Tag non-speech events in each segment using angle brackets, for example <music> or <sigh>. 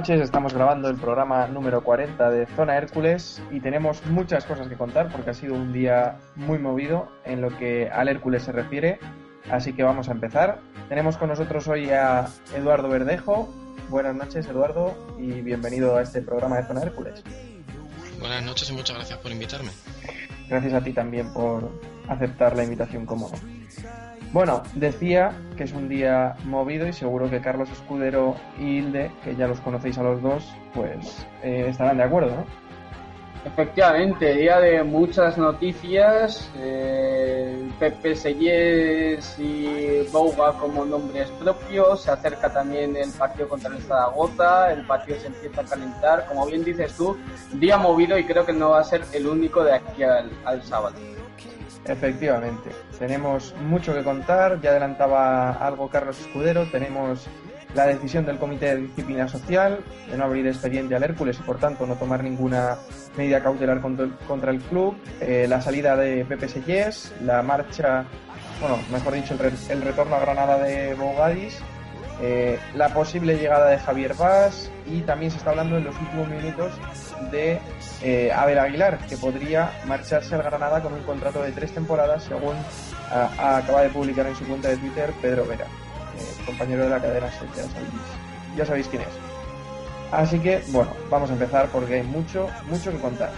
Noches. Estamos grabando el programa número 40 de Zona Hércules y tenemos muchas cosas que contar porque ha sido un día muy movido en lo que al Hércules se refiere. Así que vamos a empezar. Tenemos con nosotros hoy a Eduardo Verdejo. Buenas noches, Eduardo, y bienvenido a este programa de Zona Hércules. Buenas noches y muchas gracias por invitarme. Gracias a ti también por aceptar la invitación cómodo. Bueno, decía que es un día movido y seguro que Carlos Escudero y Hilde, que ya los conocéis a los dos, pues eh, estarán de acuerdo, ¿no? Efectivamente, día de muchas noticias, eh, Pepe Sellés y Bouga como nombres propios, se acerca también el partido contra el Zaragoza, el partido se empieza a calentar, como bien dices tú, día movido y creo que no va a ser el único de aquí al, al sábado. Efectivamente, tenemos mucho que contar, ya adelantaba algo Carlos Escudero, tenemos la decisión del Comité de Disciplina Social de no abrir expediente al Hércules y por tanto no tomar ninguna medida cautelar contra el, club, eh, la salida de Pepe Sellés, la marcha, bueno, mejor dicho, el, re- el retorno a Granada de Bogadis, eh, la posible llegada de Javier Vaz y también se está hablando en los últimos minutos de eh, Abel Aguilar, que podría marcharse al Granada con un contrato de tres temporadas, según ah, acaba de publicar en su cuenta de Twitter Pedro Vera, eh, compañero de la cadena SER, ya sabéis, ya sabéis quién es. Así que, bueno, vamos a empezar porque hay mucho, mucho que contar.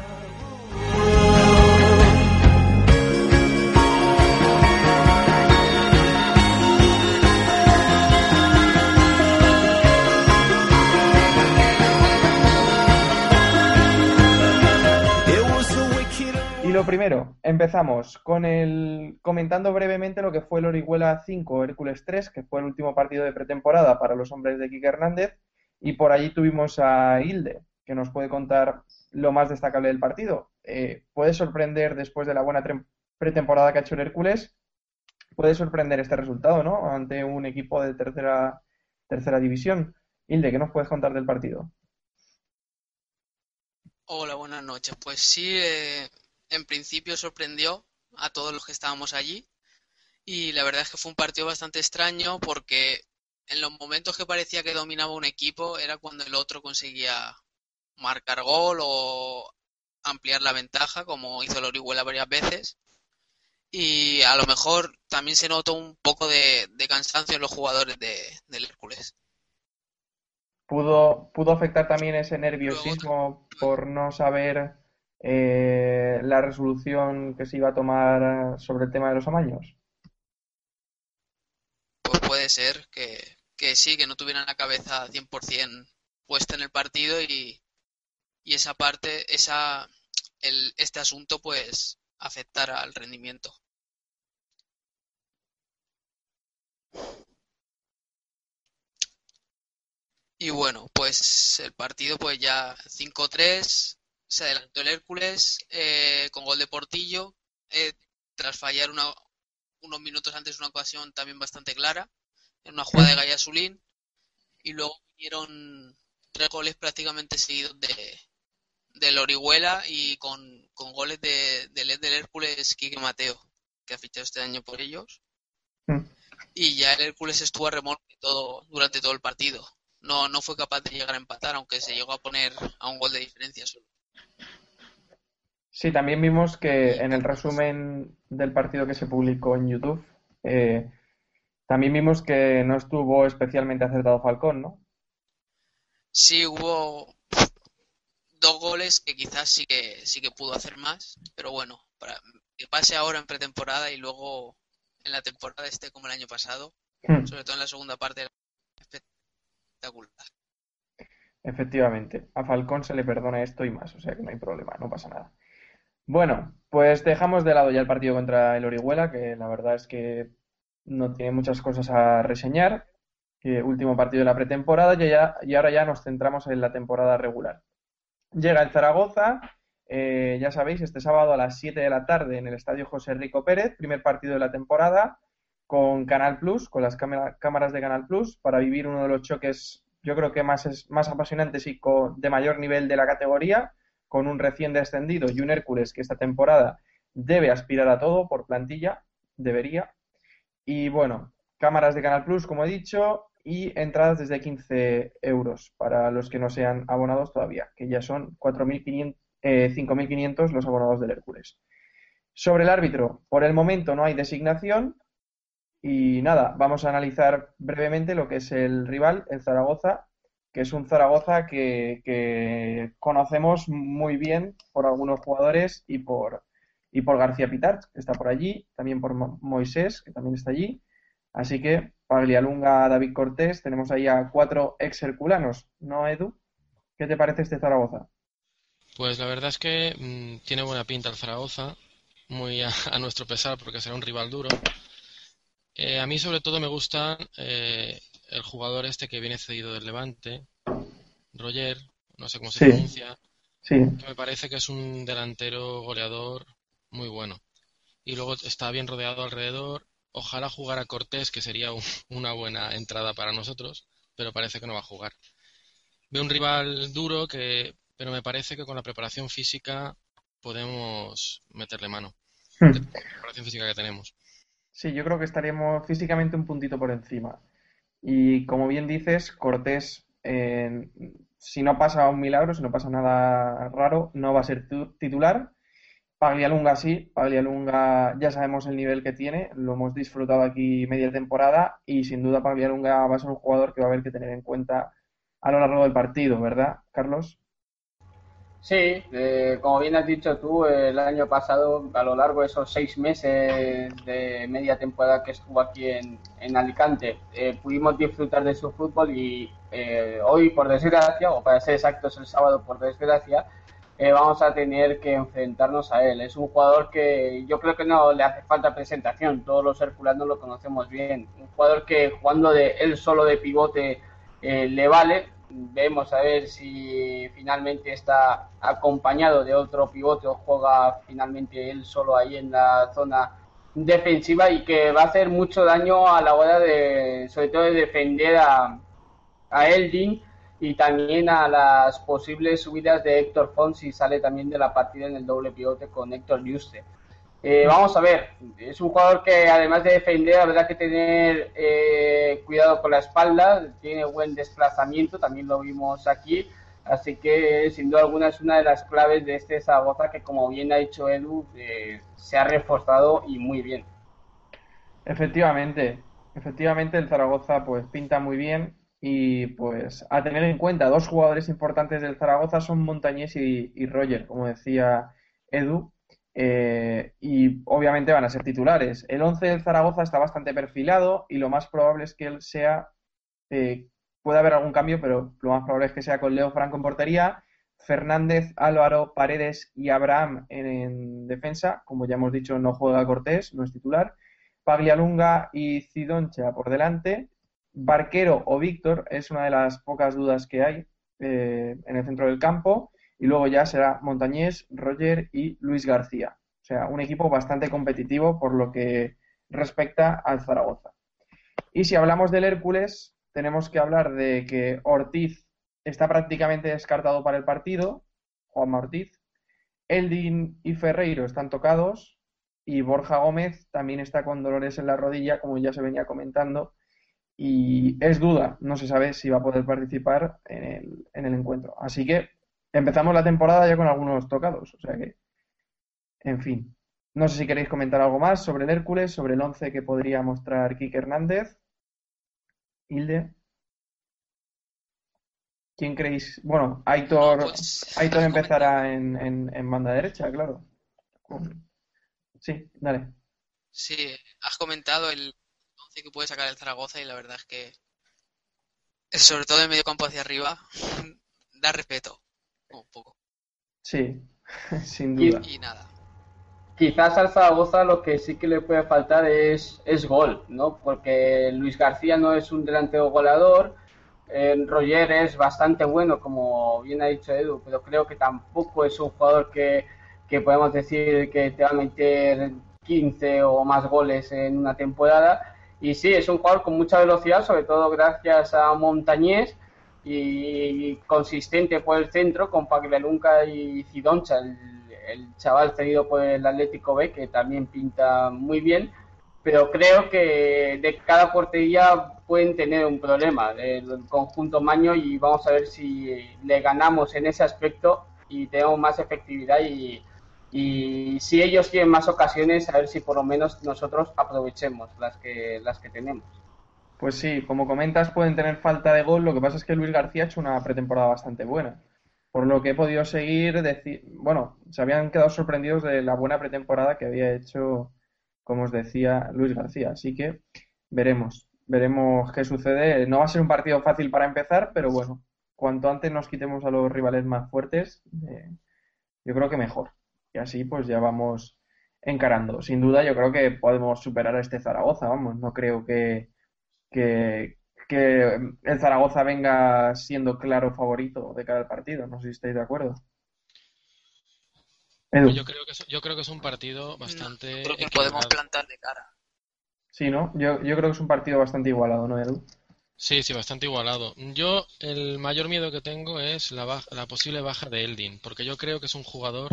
Lo primero, empezamos con el comentando brevemente lo que fue el Orihuela 5 Hércules 3, que fue el último partido de pretemporada para los hombres de Quique Hernández, y por allí tuvimos a Hilde, que nos puede contar lo más destacable del partido. Eh, puede sorprender después de la buena pretemporada que ha hecho el Hércules, puede sorprender este resultado, ¿no? Ante un equipo de tercera, tercera división. Hilde, ¿qué nos puedes contar del partido? Hola, buenas noches. Pues sí, eh, en principio sorprendió a todos los que estábamos allí y la verdad es que fue un partido bastante extraño porque en los momentos que parecía que dominaba un equipo era cuando el otro conseguía marcar gol o ampliar la ventaja, como hizo el Orihuela varias veces. Y a lo mejor también se notó un poco de, de cansancio en los jugadores de, del Hércules. pudo, pudo afectar también ese nerviosismo por no saber eh, la resolución que se iba a tomar sobre el tema de los amaños. Pues puede ser que, que sí, que no tuvieran la cabeza 100% puesta en el partido y, y esa parte, esa, el, este asunto pues afectara al rendimiento. Y bueno, pues el partido pues ya 5-3, se adelantó el Hércules eh, con gol de Portillo, eh, tras fallar una, unos minutos antes una ocasión también bastante clara, en una jugada de Gaya Zulín, y luego vinieron tres goles prácticamente seguidos de, del Orihuela y con, con goles de, del del Hércules Quique Mateo, que ha fichado este año por ellos. Mm. Y ya el Hércules estuvo a remolque todo, durante todo el partido. No, no fue capaz de llegar a empatar, aunque se llegó a poner a un gol de diferencia solo. Sí, también vimos que en el resumen del partido que se publicó en YouTube, eh, también vimos que no estuvo especialmente acertado Falcón, ¿no? Sí, hubo dos goles que quizás sí que sí que pudo hacer más, pero bueno, para que pase ahora en pretemporada y luego en la temporada esté como el año pasado, Hmm, sobre todo en la segunda parte, espectacular. Efectivamente, a Falcón se le perdona esto y más, o sea que no hay problema, no pasa nada. Bueno, pues dejamos de lado ya el partido contra el Orihuela, que la verdad es que no tiene muchas cosas a reseñar. que último partido de la pretemporada y, ya- y ahora ya nos centramos en la temporada regular. Llega el Zaragoza, eh, ya sabéis, este sábado a las 7 de la tarde en el Estadio José Rico Pérez, primer partido de la temporada con Canal Plus, con las cámara- cámaras de Canal Plus, para vivir uno de los choques, yo creo que más, es, más apasionantes y de mayor nivel de la categoría, con un recién descendido y un Hércules que esta temporada debe aspirar a todo por plantilla, debería. Y bueno, cámaras de Canal Plus, como he dicho, y entradas desde 15 euros para los que no sean abonados todavía, que ya son 4.500, eh, 5.500 los abonados del Hércules. Sobre el árbitro, por el momento no hay designación y nada, vamos a analizar brevemente lo que es el rival, el Zaragoza, que es un Zaragoza que, conocemos muy bien por algunos jugadores y por, y por García Pitar, que está por allí, también por Mo- Moisés, que también está allí. Así que Paglialunga, David Cortés, tenemos ahí a cuatro ex herculanos, ¿no, Edu? ¿Qué te parece este Zaragoza? Pues la verdad es que mm, tiene buena pinta el Zaragoza, muy a, a nuestro pesar porque será un rival duro. Eh, a mí sobre todo me gusta eh, el jugador este que viene cedido del Levante, Roger, no sé cómo se Sí. pronuncia, Sí, que me parece que es un delantero goleador muy bueno. Y luego está bien rodeado alrededor. Ojalá jugara Cortés, que sería un- una buena entrada para nosotros, pero parece que no va a jugar. Veo un rival duro que, pero me parece que con la preparación física podemos meterle mano. Hmm. La preparación física que tenemos. Sí, yo creo que estaríamos físicamente un puntito por encima. Y como bien dices, Cortés, eh, si no pasa un milagro, si no pasa nada raro, no va a ser tu- titular. Paglialunga sí, Paglialunga ya sabemos el nivel que tiene, lo hemos disfrutado aquí media temporada y sin duda Paglialunga va a ser un jugador que va a haber que tener en cuenta a lo largo del partido, ¿verdad, Carlos? Sí, eh, como bien has dicho tú, el año pasado, a lo largo de esos seis meses de media temporada que estuvo aquí en, en Alicante, eh, pudimos disfrutar de su fútbol y eh, hoy, por desgracia, o para ser exactos, el sábado, por desgracia, eh, vamos a tener que enfrentarnos a él. Es un jugador que yo creo que no le hace falta presentación, todos los herculanos lo conocemos bien. Un jugador que jugando de él solo de pivote eh, le vale. Vemos a ver si finalmente está acompañado de otro pivote o juega finalmente él solo ahí en la zona defensiva y que va a hacer mucho daño a la hora de, sobre todo de defender a, a Eldin y también a las posibles subidas de Héctor Font si sale también de la partida en el doble pivote con Héctor Juste. Eh, vamos a ver, es un jugador que además de defender habrá que tener eh, cuidado con la espalda, tiene buen desplazamiento, también lo vimos aquí, así que sin duda alguna es una de las claves de este Zaragoza que como bien ha dicho Edu, eh, se ha reforzado y muy bien. Efectivamente, efectivamente el Zaragoza pues pinta muy bien y pues a tener en cuenta dos jugadores importantes del Zaragoza son Montañés y, y Roger, como decía Edu, eh, y obviamente van a ser titulares. El 11 del Zaragoza está bastante perfilado y lo más probable es que él sea, eh, puede haber algún cambio, pero lo más probable es que sea con Leo Franco en portería, Fernández, Álvaro, Paredes y Abraham en, en defensa, como ya hemos dicho no juega Cortés, no es titular. Paglialunga y Cidoncha por delante. Barquero o Víctor es una de las pocas dudas que hay eh, en el centro del campo. Y luego ya será Montañés, Roger y Luis García. O sea, un equipo bastante competitivo por lo que respecta al Zaragoza. Y si hablamos del Hércules, tenemos que hablar de que Ortiz está prácticamente descartado para el partido. Juan Ortiz. Eldin y Ferreiro están tocados y Borja Gómez también está con dolores en la rodilla, como ya se venía comentando, y es duda, no se sabe si va a poder participar en el, en el encuentro. Así que empezamos la temporada ya con algunos tocados, o sea que, en fin. No sé si queréis comentar algo más sobre el Hércules, sobre el 11 que podría mostrar Kike Hernández. Hilde. ¿Quién creéis? Bueno, Aitor, No, pues, Aitor empezará en, en, en banda derecha, claro. Sí, dale. Sí, has comentado el 11 que puede sacar el Zaragoza y la verdad es que, sobre todo en medio campo hacia arriba, <laughs> da respeto. Un poco. Sí, <laughs> sin Y- duda. Y nada. Quizás al Zaragoza lo que sí que le puede faltar es, es gol, ¿no? Porque Luis García no es un delantero goleador, eh, Roger es bastante bueno, como bien ha dicho Edu, pero creo que tampoco es un jugador que, que podemos decir que te va a meter 15 o más goles en una temporada. Y sí, es un jugador con mucha velocidad, sobre todo gracias a Montañés y consistente por el centro con Paglialunca y Cidoncha, el, el chaval cedido por el Atlético B, que también pinta muy bien. Pero creo que de cada portería pueden tener un problema el conjunto Maño y vamos a ver si le ganamos en ese aspecto y tenemos más efectividad y, y si ellos tienen más ocasiones, a ver si por lo menos nosotros aprovechemos las que, las que tenemos. Pues sí, como comentas, pueden tener falta de gol. Lo que pasa es que Luis García ha hecho una pretemporada bastante buena. Por lo que he podido seguir, bueno, se habían quedado sorprendidos de la buena pretemporada que había hecho, como os decía, Luis García. Así que veremos, veremos qué sucede. No va a ser un partido fácil para empezar, pero bueno, cuanto antes nos quitemos a los rivales más fuertes, eh, yo creo que mejor. Y así pues ya vamos encarando. Sin duda, yo creo que podemos superar a este Zaragoza, vamos, no creo que que, que el Zaragoza venga siendo claro favorito de cara al partido. No sé si estáis de acuerdo. Edu, Yo creo que es, yo creo que es un partido bastante Creo que podemos plantar de cara. sí, ¿no? Yo, yo creo que es un partido bastante igualado, ¿no, Edu? Sí, sí, bastante igualado. Yo el mayor miedo que tengo es la, baja- la posible baja de Eldin, porque yo creo que es un jugador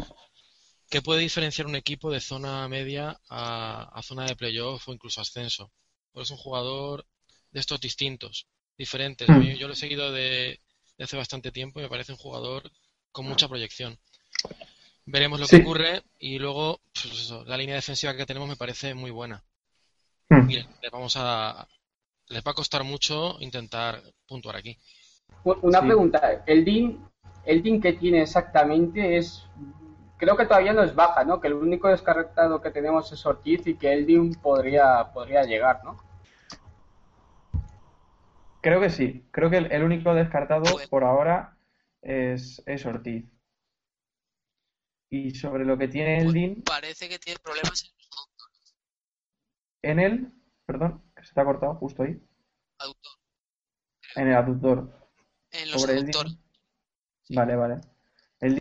que puede diferenciar un equipo de zona media a, a zona de playoff o incluso ascenso. Porque es un jugador de estos distintos, diferentes. Mí- yo lo he seguido de, de hace bastante tiempo y me parece un jugador con mucha proyección. Veremos lo que ocurre y luego pues eso, la línea defensiva que tenemos me parece muy buena. Hmm. Mira, les vamos a les va a costar mucho intentar puntuar aquí. Una Sí. pregunta, el DIN, el DIN que tiene exactamente es, creo que todavía no es baja, ¿no? Que el único descartado que tenemos es Ortiz y que el DIN podría, podría llegar, ¿no? Creo que sí. Creo que el, el único descartado por ahora es, es Ortiz. Y sobre lo que tiene el DIN Parece que tiene problemas en aductores. en él, perdón, que se te ha cortado justo ahí, aductor- en el aductor. En los Sobre el aductores. DIN. Vale, vale. El DIN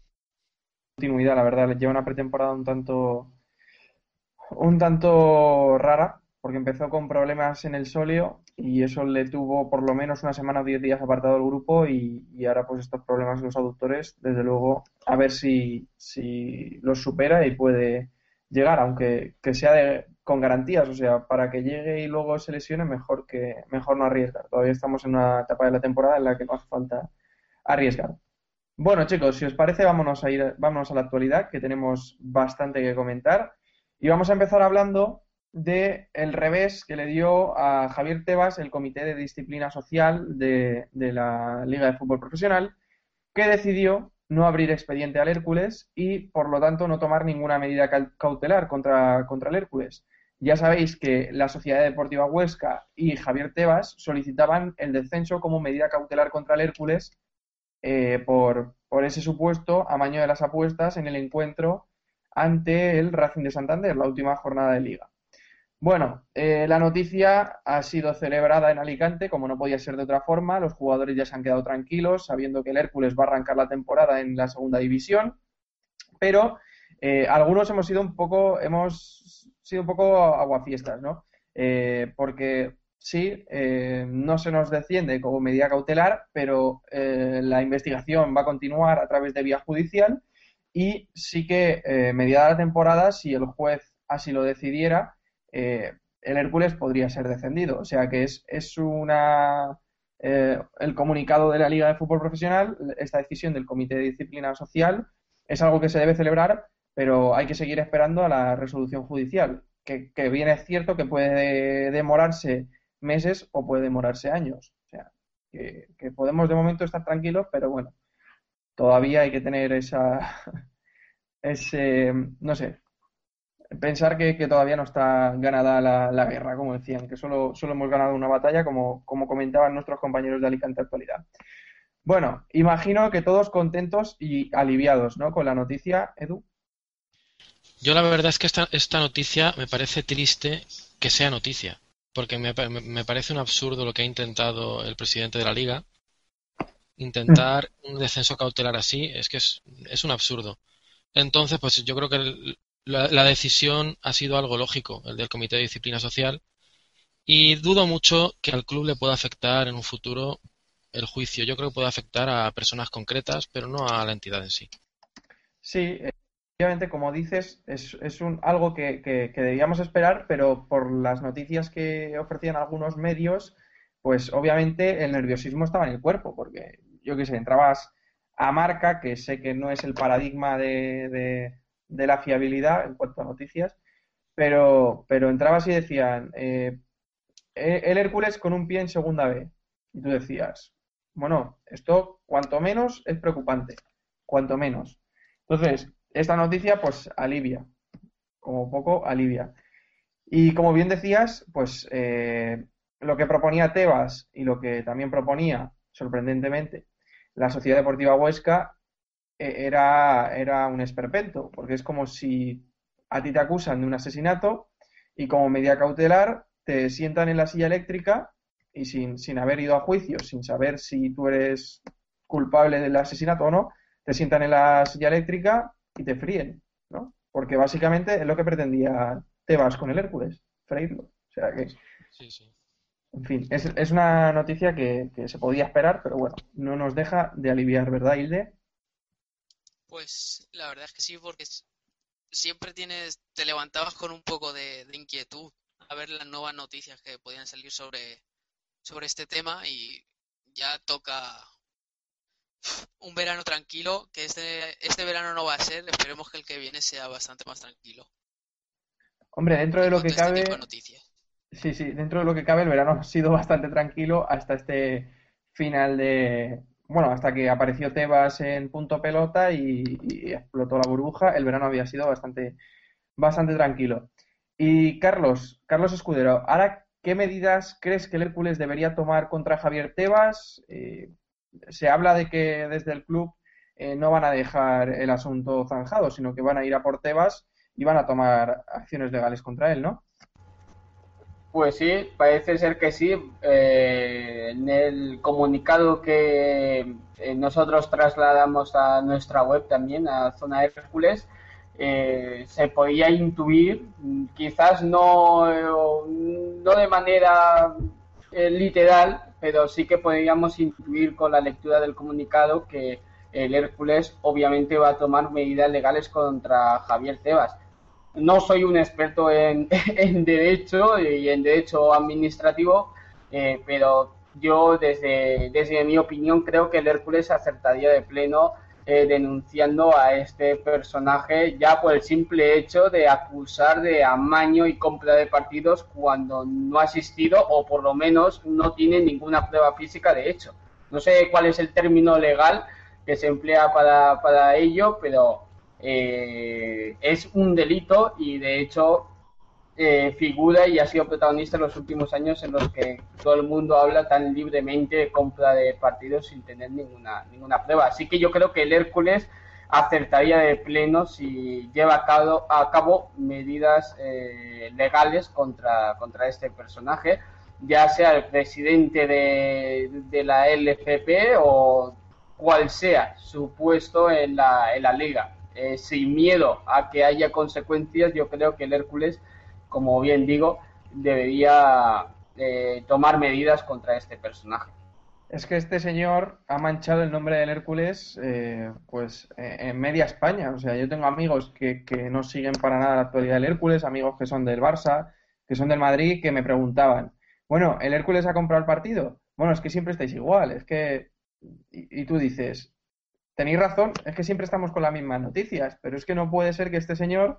continuidad, la verdad, lleva una pretemporada un tanto un tanto rara, porque empezó con problemas en el sóleo y eso le tuvo por lo menos una semana o diez días apartado del grupo y, ahora pues estos problemas en los aductores, desde luego, a ver si, si los supera y puede llegar, aunque que sea de- con garantías, o sea, para que llegue y luego se lesione, mejor que mejor no arriesgar. Todavía estamos en una etapa de la temporada en la que no hace falta arriesgar. Bueno, chicos, si os parece, vámonos a ir, vámonos a la actualidad, que tenemos bastante que comentar. Y vamos a empezar hablando de el revés que le dio a Javier Tebas el Comité de Disciplina Social de, la Liga de Fútbol Profesional, que decidió no abrir expediente al Hércules y, por lo tanto, no tomar ninguna medida cautelar contra, contra el Hércules. Ya sabéis que la Sociedad Deportiva Huesca y Javier Tebas solicitaban el descenso como medida cautelar contra el Hércules eh, por, por ese supuesto amaño de las apuestas en el encuentro ante el Racing de Santander, la última jornada de liga. Bueno, eh, la noticia ha sido celebrada en Alicante, como no podía ser de otra forma. Los jugadores ya se han quedado tranquilos, sabiendo que el Hércules va a arrancar la temporada en la segunda división. Pero eh, algunos hemos sido un poco, hemos sido un poco aguafiestas, ¿no? Eh, porque sí, eh, no se nos desciende como medida cautelar, pero la investigación va a continuar a través de vía judicial y sí que mediada la temporada, si el juez así lo decidiera, eh, el Hércules podría ser descendido. O sea que es, es una eh, el comunicado de la Liga de Fútbol Profesional, esta decisión del Comité de Disciplina Social, es algo que se debe celebrar, pero hay que seguir esperando a la resolución judicial, que, que bien es cierto que puede demorarse meses o puede demorarse años. O sea, que, que podemos de momento estar tranquilos, pero bueno, todavía hay que tener esa, <laughs> ese, no sé, pensar que, que todavía no está ganada la, la guerra, como decían, que solo, solo hemos ganado una batalla, como, como comentaban nuestros compañeros de Alicante Actualidad. Bueno, imagino que todos contentos y aliviados, ¿no? Con la noticia, Edu. Yo la verdad es que esta, esta noticia me parece triste que sea noticia, porque me, me- me parece un absurdo lo que ha intentado el presidente de la liga. Intentar un descenso cautelar así es que es, es un absurdo. Entonces, pues yo creo que el- la, decisión ha sido algo lógico, el del Comité de Disciplina Social, y dudo mucho que al club le pueda afectar en un futuro el juicio. Yo creo que puede afectar a personas concretas, pero no a la entidad en sí. Sí, efectivamente, como dices, es, es un, algo que, que- debíamos esperar, pero por las noticias que ofrecían algunos medios, pues obviamente el nerviosismo estaba en el cuerpo, porque yo qué sé, entrabas a Marca, que sé que no es el paradigma de- de la fiabilidad en cuanto a noticias, pero, pero entrabas y decían, eh, el Hércules con un pie en segunda B. Y tú decías, bueno, esto cuanto menos es preocupante, cuanto menos. Entonces, esta noticia pues alivia, como poco alivia. Y como bien decías, pues eh, lo que proponía Tebas y lo que también proponía, sorprendentemente, la Sociedad Deportiva Huesca era, era un esperpento, porque es como si a ti te acusan de un asesinato y como medida cautelar te sientan en la silla eléctrica y sin, sin haber ido a juicio, sin saber si tú eres culpable del asesinato o no, te sientan en la silla eléctrica y te fríen, ¿no? Porque básicamente es lo que pretendía Tebas con el Hércules, freírlo. O sea que, Sí, sí. en fin, es, es una noticia que, que se podía esperar, pero bueno, no nos deja de aliviar, ¿verdad, Hilde? Pues la verdad es que sí, porque siempre tienes, te levantabas con un poco de, de inquietud a ver las nuevas noticias que podían salir sobre, sobre este tema y ya toca un verano tranquilo, que este, este verano no va a ser, esperemos que el que viene sea bastante más tranquilo. Hombre, dentro de lo que este cabe, sí, sí, dentro de lo que cabe, el verano ha sido bastante tranquilo hasta este final de, bueno, hasta que apareció Tebas en punto pelota y, explotó la burbuja, el verano había sido bastante, bastante tranquilo. Y Carlos, Carlos Escudero, ahora, ¿qué medidas crees que el Hércules debería tomar contra Javier Tebas? Eh, se habla de que desde el club eh, no van a dejar el asunto zanjado, sino que van a ir a por Tebas y van a tomar acciones legales contra él, ¿no? Pues sí, parece ser que sí. Eh, en el comunicado que eh, nosotros trasladamos a nuestra web también, a Zona Hércules, eh, se podía intuir, quizás no, no de manera eh, literal, pero sí que podríamos intuir con la lectura del comunicado que el Hércules obviamente va a tomar medidas legales contra Javier Tebas no soy un experto en, <laughs> en derecho y en derecho administrativo, eh, pero yo desde, desde mi opinión creo que el Hércules acertaría de pleno eh, denunciando a este personaje ya por el simple hecho de acusar de amaño y compra de partidos cuando no ha asistido o por lo menos no tiene ninguna prueba física de hecho. No sé cuál es el término legal que se emplea para, para ello, pero eh, es un delito y de hecho eh, figura y ha sido protagonista en los últimos años en los que todo el mundo habla tan libremente de compra de partidos sin tener ninguna, ninguna prueba. Así que yo creo que el Hércules acertaría de pleno si lleva a cabo, medidas eh, legales contra, contra este personaje, ya sea el presidente de, de la LFP o cual sea su puesto en la, en la liga. Eh, sin miedo a que haya consecuencias, yo creo que el Hércules, como bien digo, debería eh, tomar medidas contra este personaje. Es que este señor ha manchado el nombre del Hércules eh, pues en media España. O sea, yo tengo amigos que, no siguen para nada la actualidad del Hércules, amigos que son del Barça, que son del Madrid, que me preguntaban, bueno, ¿el Hércules ha comprado el partido? Bueno, es que siempre estáis igual, es que... Y tú dices, tenéis razón, es que siempre estamos con las mismas noticias, pero es que no puede ser que este señor,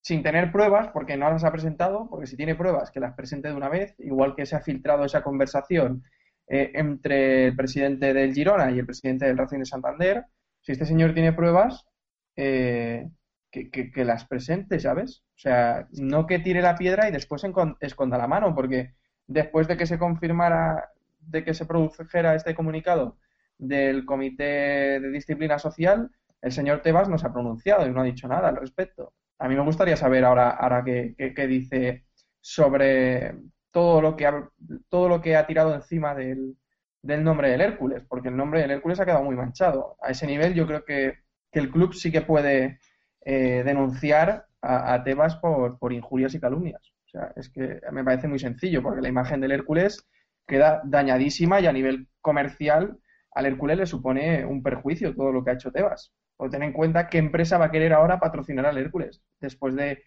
sin tener pruebas, porque no las ha presentado, porque si tiene pruebas, que las presente de una vez, igual que se ha filtrado esa conversación eh, entre el presidente del Girona y el presidente del Racing de Santander, si este señor tiene pruebas, eh, que, las presente, ¿sabes? O sea, no que tire la piedra y después esconda la mano, porque después de que se confirmara, de que se produjera este comunicado del Comité de Disciplina Social, el señor Tebas no se ha pronunciado y no ha dicho nada al respecto. A mí me gustaría saber ahora, ahora qué, qué- dice sobre todo lo que ha, todo lo que ha tirado encima del, del nombre del Hércules, porque el nombre del Hércules ha quedado muy manchado. A ese nivel yo creo que, que el club sí que puede eh, denunciar a, a Tebas por, por injurias y calumnias. O sea, es que me parece muy sencillo, porque la imagen del Hércules queda dañadísima y a nivel comercial al Hércules le supone un perjuicio todo lo que ha hecho Tebas. O ten en cuenta qué empresa va a querer ahora patrocinar al Hércules después de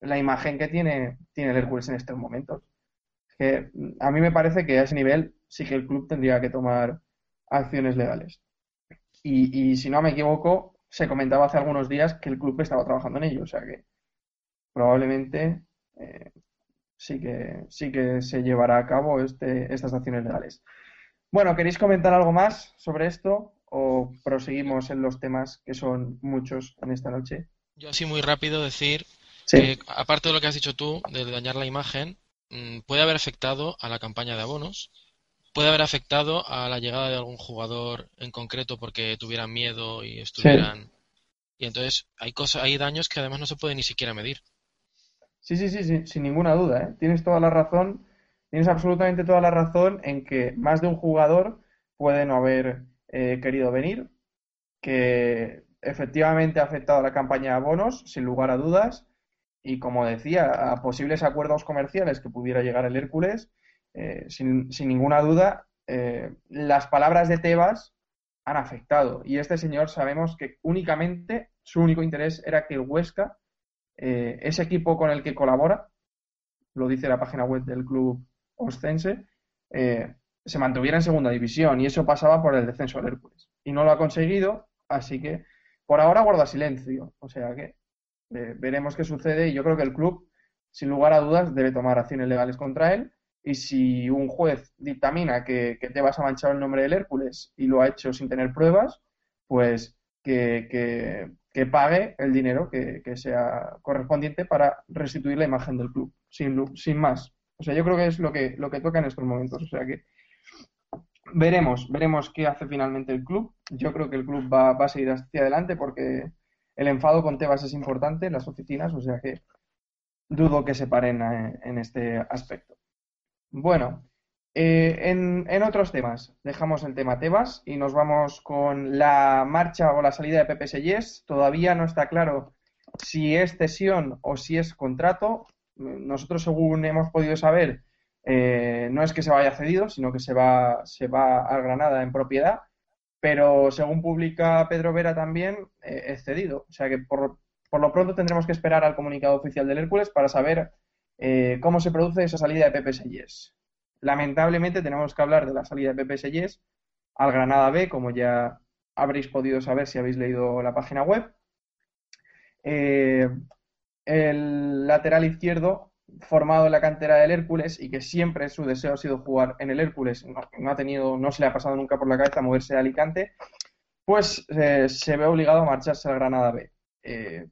la imagen que tiene, tiene el Hércules en estos momentos. Que mm, a mí me parece que a ese nivel sí que el club tendría que tomar acciones legales. Y, y si no me equivoco, se comentaba hace algunos días que el club estaba trabajando en ello, o sea que probablemente eh, sí que sí que se llevará a cabo este, estas acciones legales. Bueno, ¿queréis comentar algo más sobre esto o proseguimos en los temas que son muchos en esta noche? Yo así muy rápido decir Sí, que, aparte de lo que has dicho tú, de dañar la imagen, mm, puede haber afectado a la campaña de abonos, puede haber afectado a la llegada de algún jugador en concreto porque tuvieran miedo y estuvieran... Y entonces hay cosas, hay daños que además no se puede ni siquiera medir. sí, sí, sí, sí, sin ninguna duda, ¿eh? Tienes toda la razón, tienes absolutamente toda la razón en que más de un jugador puede no haber eh, querido venir, que efectivamente ha afectado a la campaña de abonos, sin lugar a dudas, y como decía, a posibles acuerdos comerciales que pudiera llegar el Hércules, eh, sin, sin ninguna duda, eh, las palabras de Tebas han afectado. Y este señor sabemos que únicamente su único interés era que el Huesca, ese equipo con el que colabora, lo dice la página web del club oscense, eh, se mantuviera en segunda división y eso pasaba por el descenso del Hércules. Y no lo ha conseguido, así que por ahora guarda silencio. O sea que veremos qué sucede y yo creo que el club, sin lugar a dudas, debe tomar acciones legales contra él. Y si un juez dictamina que, te vas a manchar el nombre del Hércules y lo ha hecho sin tener pruebas, pues que, pague el dinero que, sea correspondiente para restituir la imagen del club, sin, sin más. O sea, yo creo que es lo que, lo que toca en estos momentos. O sea que veremos, veremos qué hace finalmente el club. Yo creo que el club va, va a seguir hacia adelante porque el enfado con Tebas es importante en las oficinas, o sea que dudo que se paren eh, en este aspecto. Bueno, eh, en, en otros temas, dejamos el tema Tebas y nos vamos con la marcha o la salida de Pepe Sellés. Todavía no está claro si es cesión o si es contrato. Nosotros, según hemos podido saber, eh, no es que se vaya cedido, sino que se va, se va al Granada en propiedad. Pero según publica Pedro Vera también, eh, es cedido. O sea que por, por lo pronto tendremos que esperar al comunicado oficial del Hércules para saber eh, cómo se produce esa salida de Pepe Sellés. Lamentablemente tenemos que hablar de la salida de Pepe Sellés al Granada B, como ya habréis podido saber si habéis leído la página web. El lateral izquierdo formado en la cantera del Hércules y que siempre su deseo ha sido jugar en el Hércules, no, ha tenido, no se le ha pasado nunca por la cabeza moverse a Alicante, pues eh, se ve obligado a marcharse al Granada B. Eh,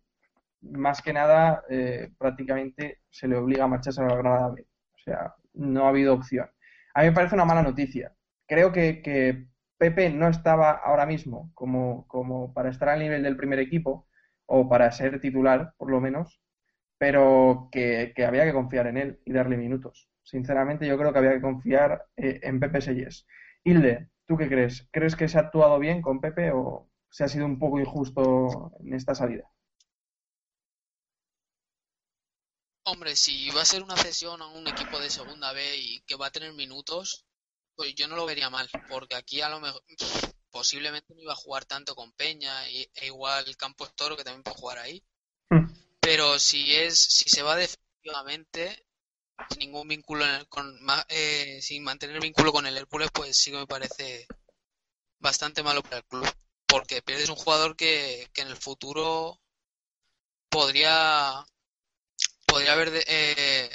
más que nada, eh, prácticamente se le obliga a marcharse al Granada B. O sea, no ha habido opción. A mí me parece una mala noticia. Creo que, que Pepe no estaba ahora mismo como, como para estar al nivel del primer equipo o para ser titular, por lo menos, pero que, que había que confiar en él y darle minutos. Sinceramente, yo creo que había que confiar eh, en Pepe Sellés. Hilde, ¿tú qué crees? ¿Crees que se ha actuado bien con Pepe o se ha sido un poco injusto en esta salida? Hombre, si va a ser una cesión a un equipo de segunda B y que va a tener minutos, pues yo no lo vería mal, porque aquí a lo mejor posiblemente no iba a jugar tanto con Peña y, e igual Campos Toro que también puede jugar ahí. Hmm. Pero si es, si se va definitivamente sin ningún vínculo en el- con eh, sin mantener vínculo con el Hércules, pues sí que me parece bastante malo para el club, porque pierdes un jugador que, que en el futuro podría podría haber eh,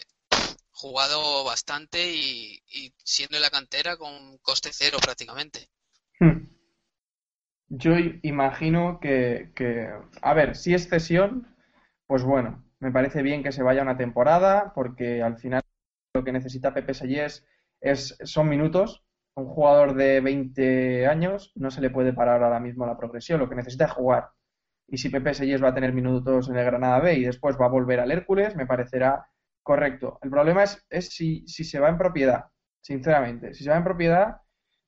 jugado bastante y, y siendo en la cantera con coste cero prácticamente. Hmm. Yo imagino que, que, a ver, si es cesión, pues bueno, me parece bien que se vaya una temporada, porque al final lo que necesita Pepe es, son minutos. Un jugador de 20 años no se le puede parar ahora mismo la progresión, lo que necesita es jugar. Y si Pepe Sellés va a tener minutos en el Granada B y después va a volver al Hércules, me parecerá correcto. El problema es, es si, si se va en propiedad, sinceramente. Si se va en propiedad,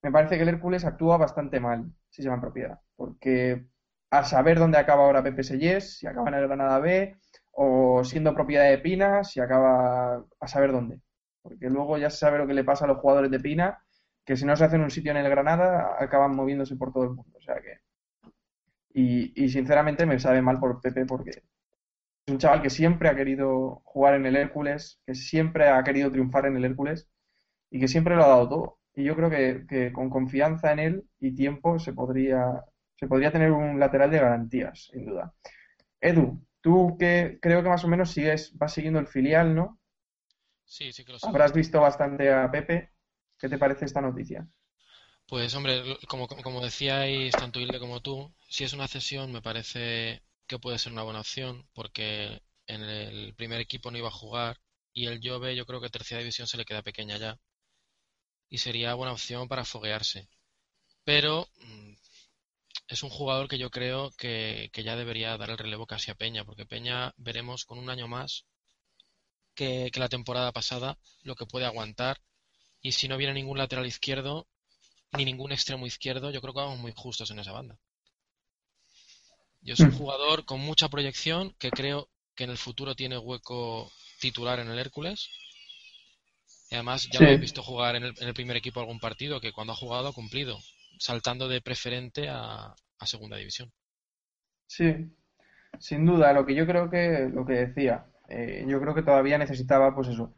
me parece que el Hércules actúa bastante mal si se va en propiedad, porque a saber dónde acaba ahora Pepe Sellés, si acaba en el Granada B o siendo propiedad de Pina, si acaba a saber dónde. Porque luego ya se sabe lo que le pasa a los jugadores de Pina, que si no se hacen un sitio en el Granada, acaban moviéndose por todo el mundo. O sea que. Y, y sinceramente me sabe mal por Pepe porque es un chaval que siempre ha querido jugar en el Hércules, que siempre ha querido triunfar en el Hércules y que siempre lo ha dado todo. Y yo creo que, que con confianza en él y tiempo se podría, se podría tener un lateral de garantías, sin duda. Edu, tú que creo que más o menos sigues, vas siguiendo el filial, ¿no? Sí, sí que lo sigo. Habrás visto bastante a Pepe. ¿Qué te parece esta noticia? Pues hombre, como como decíais tanto Hilde como tú, si es una cesión me parece que puede ser una buena opción porque en el primer equipo no iba a jugar y el Jove yo creo que tercera división se le queda pequeña ya y sería buena opción para foguearse. Pero mm, es un jugador que yo creo que, que ya debería dar el relevo casi a Peña porque Peña veremos con un año más que, que la temporada pasada lo que puede aguantar y si no viene ningún lateral izquierdo ni ningún extremo izquierdo, yo creo que vamos muy justos en esa banda. Yo soy un Mm. jugador con mucha proyección que creo que en el futuro tiene hueco titular en el Hércules. Y además ya Sí. lo he visto jugar en el, en el primer equipo algún partido que cuando ha jugado ha cumplido, saltando de preferente a, segunda división. Sí, sin duda, lo que yo creo que, lo que decía, eh, yo creo que todavía necesitaba, pues eso,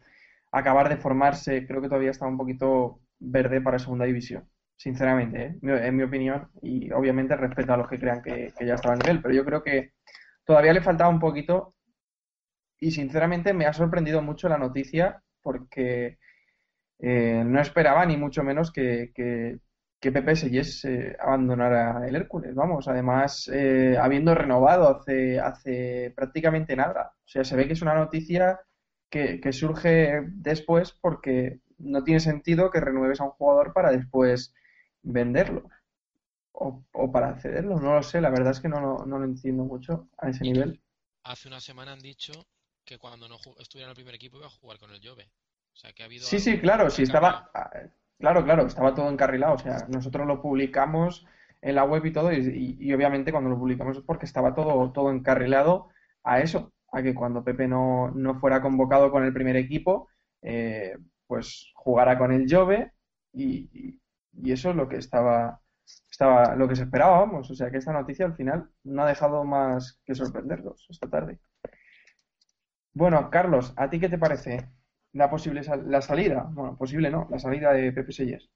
acabar de formarse, creo que todavía estaba un poquito verde para segunda división, sinceramente, ¿eh? En mi opinión, y obviamente respeto a los que crean que, ya estaba a nivel, pero yo creo que todavía le faltaba un poquito. Y sinceramente me ha sorprendido mucho la noticia porque eh, no esperaba ni mucho menos que, que Pepe Sellés eh, abandonara el Hércules, vamos, además eh, habiendo renovado hace, hace prácticamente nada. O sea, se ve que es una noticia que, que surge después porque no tiene sentido que renueves a un jugador para después venderlo o, o para cederlo, no lo sé, la verdad es que no, lo- no lo entiendo mucho a ese nivel. Hace una semana han dicho que cuando no estuviera en el primer equipo iba a jugar con el Jove. O sea que ha habido Sí, sí, claro, ha estaba, claro, claro, estaba todo encarrilado, o sea, nosotros lo publicamos en la web y todo, y, obviamente cuando lo publicamos es porque estaba todo, todo encarrilado a eso, a que cuando Pepe no, no fuera convocado con el primer equipo, eh, pues jugara con el Jove, y, y- eso es lo que estaba, estaba, lo que se esperaba, vamos, o sea, que esta noticia al final no ha dejado más que sorprenderlos esta tarde. Bueno, Carlos, ¿a ti qué te parece la posible sal- la salida? Bueno, posible no, la salida de Pepe Sellés.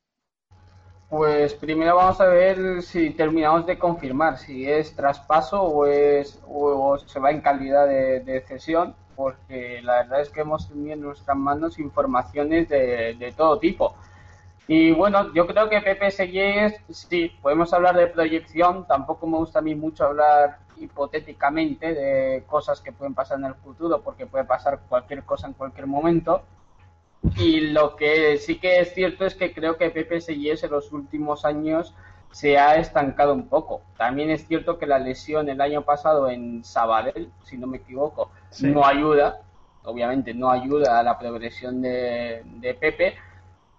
Pues primero vamos a ver si terminamos de confirmar si es traspaso o es o, se va en calidad de, cesión, porque la verdad es que hemos tenido en nuestras manos informaciones de, todo tipo. Y bueno, yo creo que Pepe Sellés, sí, podemos hablar de proyección, tampoco me gusta a mí mucho hablar hipotéticamente de cosas que pueden pasar en el futuro, porque puede pasar cualquier cosa en cualquier momento. Y lo que sí que es cierto es que creo que Pepe Sellés en los últimos años se ha estancado un poco. También es cierto que la lesión el año pasado en Sabadell, si no me equivoco, Sí. no ayuda, obviamente no ayuda a la progresión de, de Pepe,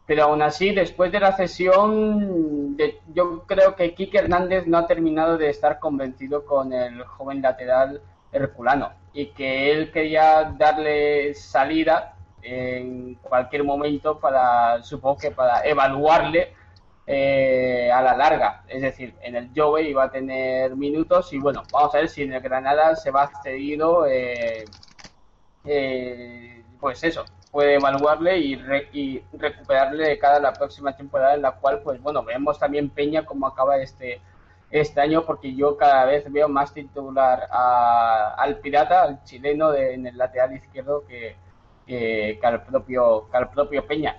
pero aún así, después de la cesión, de- yo creo que Quique Hernández no ha terminado de estar convencido con el joven lateral herculano y que él quería darle salida en cualquier momento para, supongo que para evaluarle eh, a la larga. Es decir, en el Jove iba a tener minutos y bueno, vamos a ver si en el Granada se va cedido, eh, eh, pues eso, puede evaluarle y, re- y recuperarle de cara a la próxima temporada en la cual, pues bueno, vemos también Peña cómo acaba este este año porque yo cada vez veo más titular a- al Pirata, al chileno de- en el lateral izquierdo que, que, que al propio, que al propio Peña.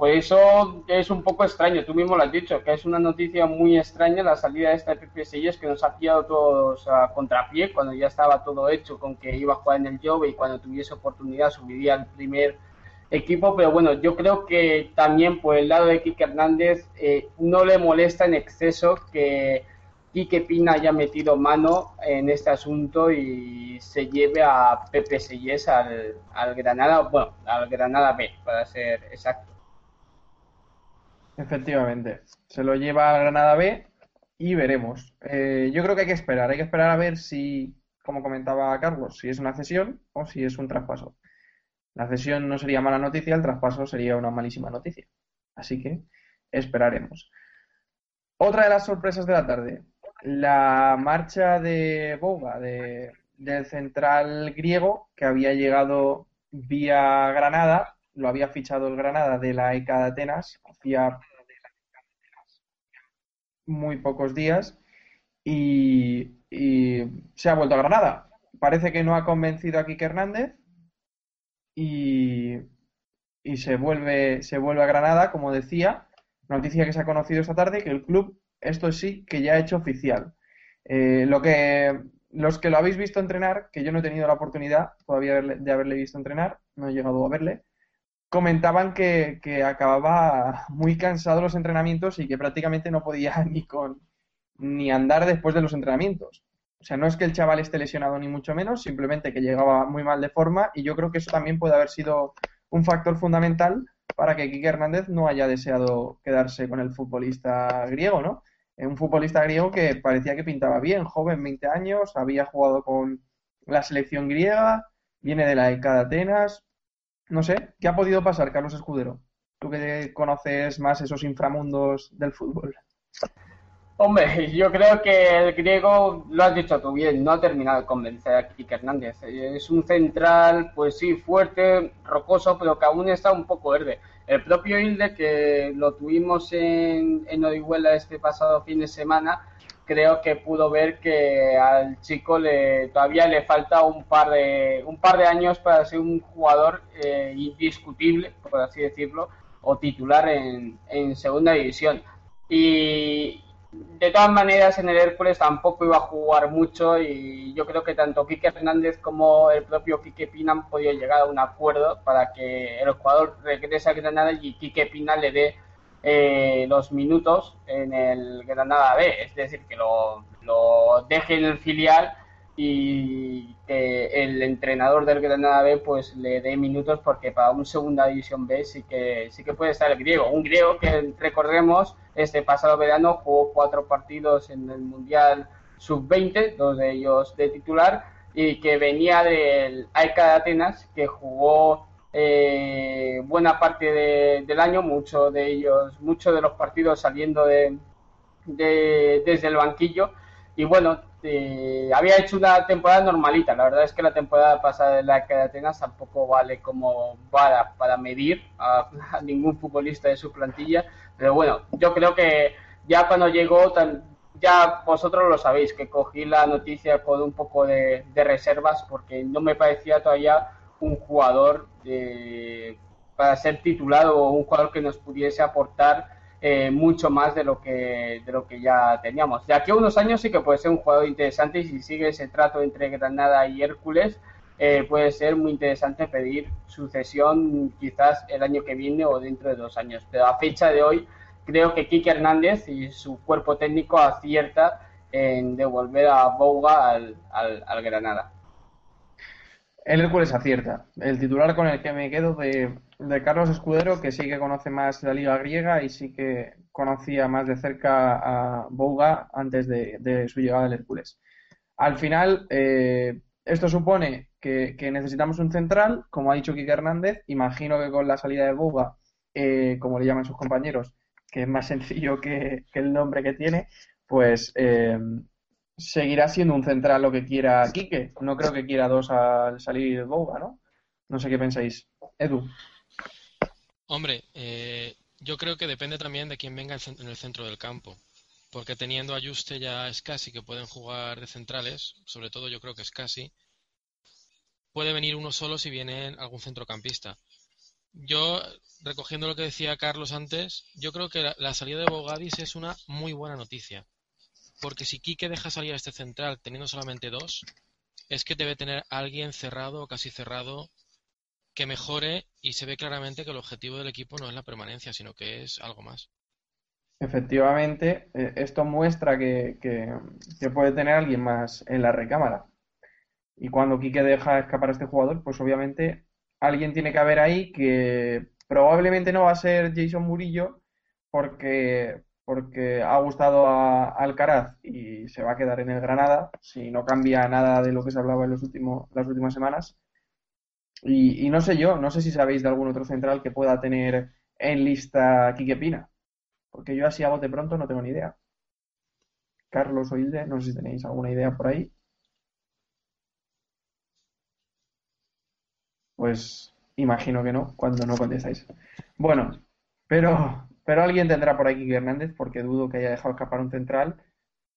Por eso es un poco extraño, tú mismo lo has dicho, que es una noticia muy extraña la salida de esta Sellés que nos ha pillado todos a contrapié cuando ya estaba todo hecho con que iba a jugar en el Jove y cuando tuviese oportunidad subiría al primer equipo, pero bueno, yo creo que también por el lado de Quique Hernández eh, no le molesta en exceso que Quique Pina haya metido mano en este asunto y se lleve a Pepe al Granada, bueno, al Granada B, para ser exacto. Efectivamente. Se lo lleva a Granada B y veremos. Eh, yo creo que hay que esperar. Hay que esperar a ver si, como comentaba Carlos, si es una cesión o si es un traspaso. La cesión no sería mala noticia, el traspaso sería una malísima noticia. Así que esperaremos. Otra de las sorpresas de la tarde, la marcha de Boga, de, del central griego, que había llegado vía Granada, lo había fichado el Granada de la ECA de Atenas, hacía muy pocos días, y, se ha vuelto a Granada. Parece que no ha convencido a Quique Hernández y, y se vuelve, se vuelve a Granada, como decía, noticia que se ha conocido esta tarde, que el club, esto sí, que ya ha hecho oficial. Eh, lo que, los que lo habéis visto entrenar, que yo no he tenido la oportunidad todavía de haberle visto entrenar, no he llegado a verle, comentaban que, acababa muy cansado los entrenamientos y que prácticamente no podía <laughs> ni con ni andar después de los entrenamientos. O sea, no es que el chaval esté lesionado ni mucho menos, simplemente que llegaba muy mal de forma y yo creo que eso también puede haber sido un factor fundamental para que Quique Hernández no haya deseado quedarse con el futbolista griego, ¿no? Eh, Un futbolista griego que parecía que pintaba bien, joven, 20 años, había jugado con la selección griega, viene de la ECA de Atenas. No sé, ¿qué ha podido pasar, Carlos Escudero? Tú que conoces más esos inframundos del fútbol. Hombre, yo creo que el griego, lo has dicho tú bien, no ha terminado de convencer a Kike Hernández. Es un central, pues sí, fuerte, rocoso, pero que aún está un poco verde. El propio Hilde, que lo tuvimos en, en Orihuela este pasado fin de semana, creo que pudo ver que al chico le, todavía le falta un par de, un par de años para ser un jugador eh, indiscutible, por así decirlo, o titular en, en segunda división. Y de todas maneras en el Hércules tampoco iba a jugar mucho y yo creo que tanto Quique Hernández como el propio Quique Pina han podido llegar a un acuerdo para que el jugador regrese a Granada y Quique Pina le dé eh, los minutos en el Granada B, es decir, que lo, lo deje en el filial y que el entrenador del Granada B pues le dé minutos porque para un segunda división B sí que sí que puede estar el griego, un griego que recordemos este pasado verano jugó cuatro partidos en el Mundial Sub-20, dos de ellos de titular y que venía del AEK de Atenas que jugó eh, buena parte de- del año, muchos de ellos, muchos de los partidos saliendo de, de- desde el banquillo y bueno, eh, había hecho una temporada normalita. La verdad es que la temporada pasada de la AEK de Atenas tampoco vale como vara para medir a, <laughs> a ningún futbolista de su plantilla. Pero bueno, yo creo que ya cuando llegó, ya vosotros lo sabéis, que cogí la noticia con un poco de, de reservas porque no me parecía todavía un jugador eh, para ser titulado o un jugador que nos pudiese aportar eh, mucho más de lo que de lo que ya teníamos. De aquí a unos años sí que puede ser un jugador interesante y si sigue ese trato entre Granada y Hércules eh, puede ser muy interesante pedir sucesión quizás el año que viene o dentro de dos años. Pero a fecha de hoy creo que Quique Hernández y su cuerpo técnico acierta en devolver a Bouga al, al, al Granada. El Hércules acierta. El titular con el que me quedo de, de Carlos Escudero, que sí que conoce más la liga griega y sí que conocía más de cerca a Bouga antes de, su llegada al Hércules. Al final, eh, esto supone que, necesitamos un central, como ha dicho Quique Hernández, imagino que con la salida de Boga, eh, como le llaman sus compañeros, que es más sencillo que, que el nombre que tiene, pues eh, seguirá siendo un central lo que quiera Quique. No creo que quiera dos al salir Boga, ¿no? No sé qué pensáis. Edu. Hombre, eh, yo creo que depende también de quién venga en el centro del campo. Porque teniendo a Juste y a Scassi que pueden jugar de centrales, sobre todo yo creo que Scassi, puede venir uno solo si viene algún centrocampista. Yo, recogiendo lo que decía Carlos antes, yo creo que la, la salida de Bogadis es una muy buena noticia. Porque si Quique deja salir a este central teniendo solamente dos, es que debe tener alguien cerrado o casi cerrado que mejore y se ve claramente que el objetivo del equipo no es la permanencia, sino que es algo más. Efectivamente, eh, esto muestra que puede tener alguien más en la recámara. Y cuando Quique deja escapar a este jugador, pues obviamente alguien tiene que haber ahí que probablemente no va a ser Jason Murillo porque, porque ha gustado a, Alcaraz y se va a quedar en el Granada si no cambia nada de lo que se hablaba en los últimos, las últimas semanas. Y, no sé yo, no sé si sabéis de algún otro central que pueda tener en lista Quique Pina. Porque yo así a bote pronto no tengo ni idea. Carlos o no sé si tenéis alguna idea por ahí. Pues imagino que no, cuando no contestáis. Bueno, pero, pero alguien tendrá por aquí Hernández, porque dudo que haya dejado escapar un central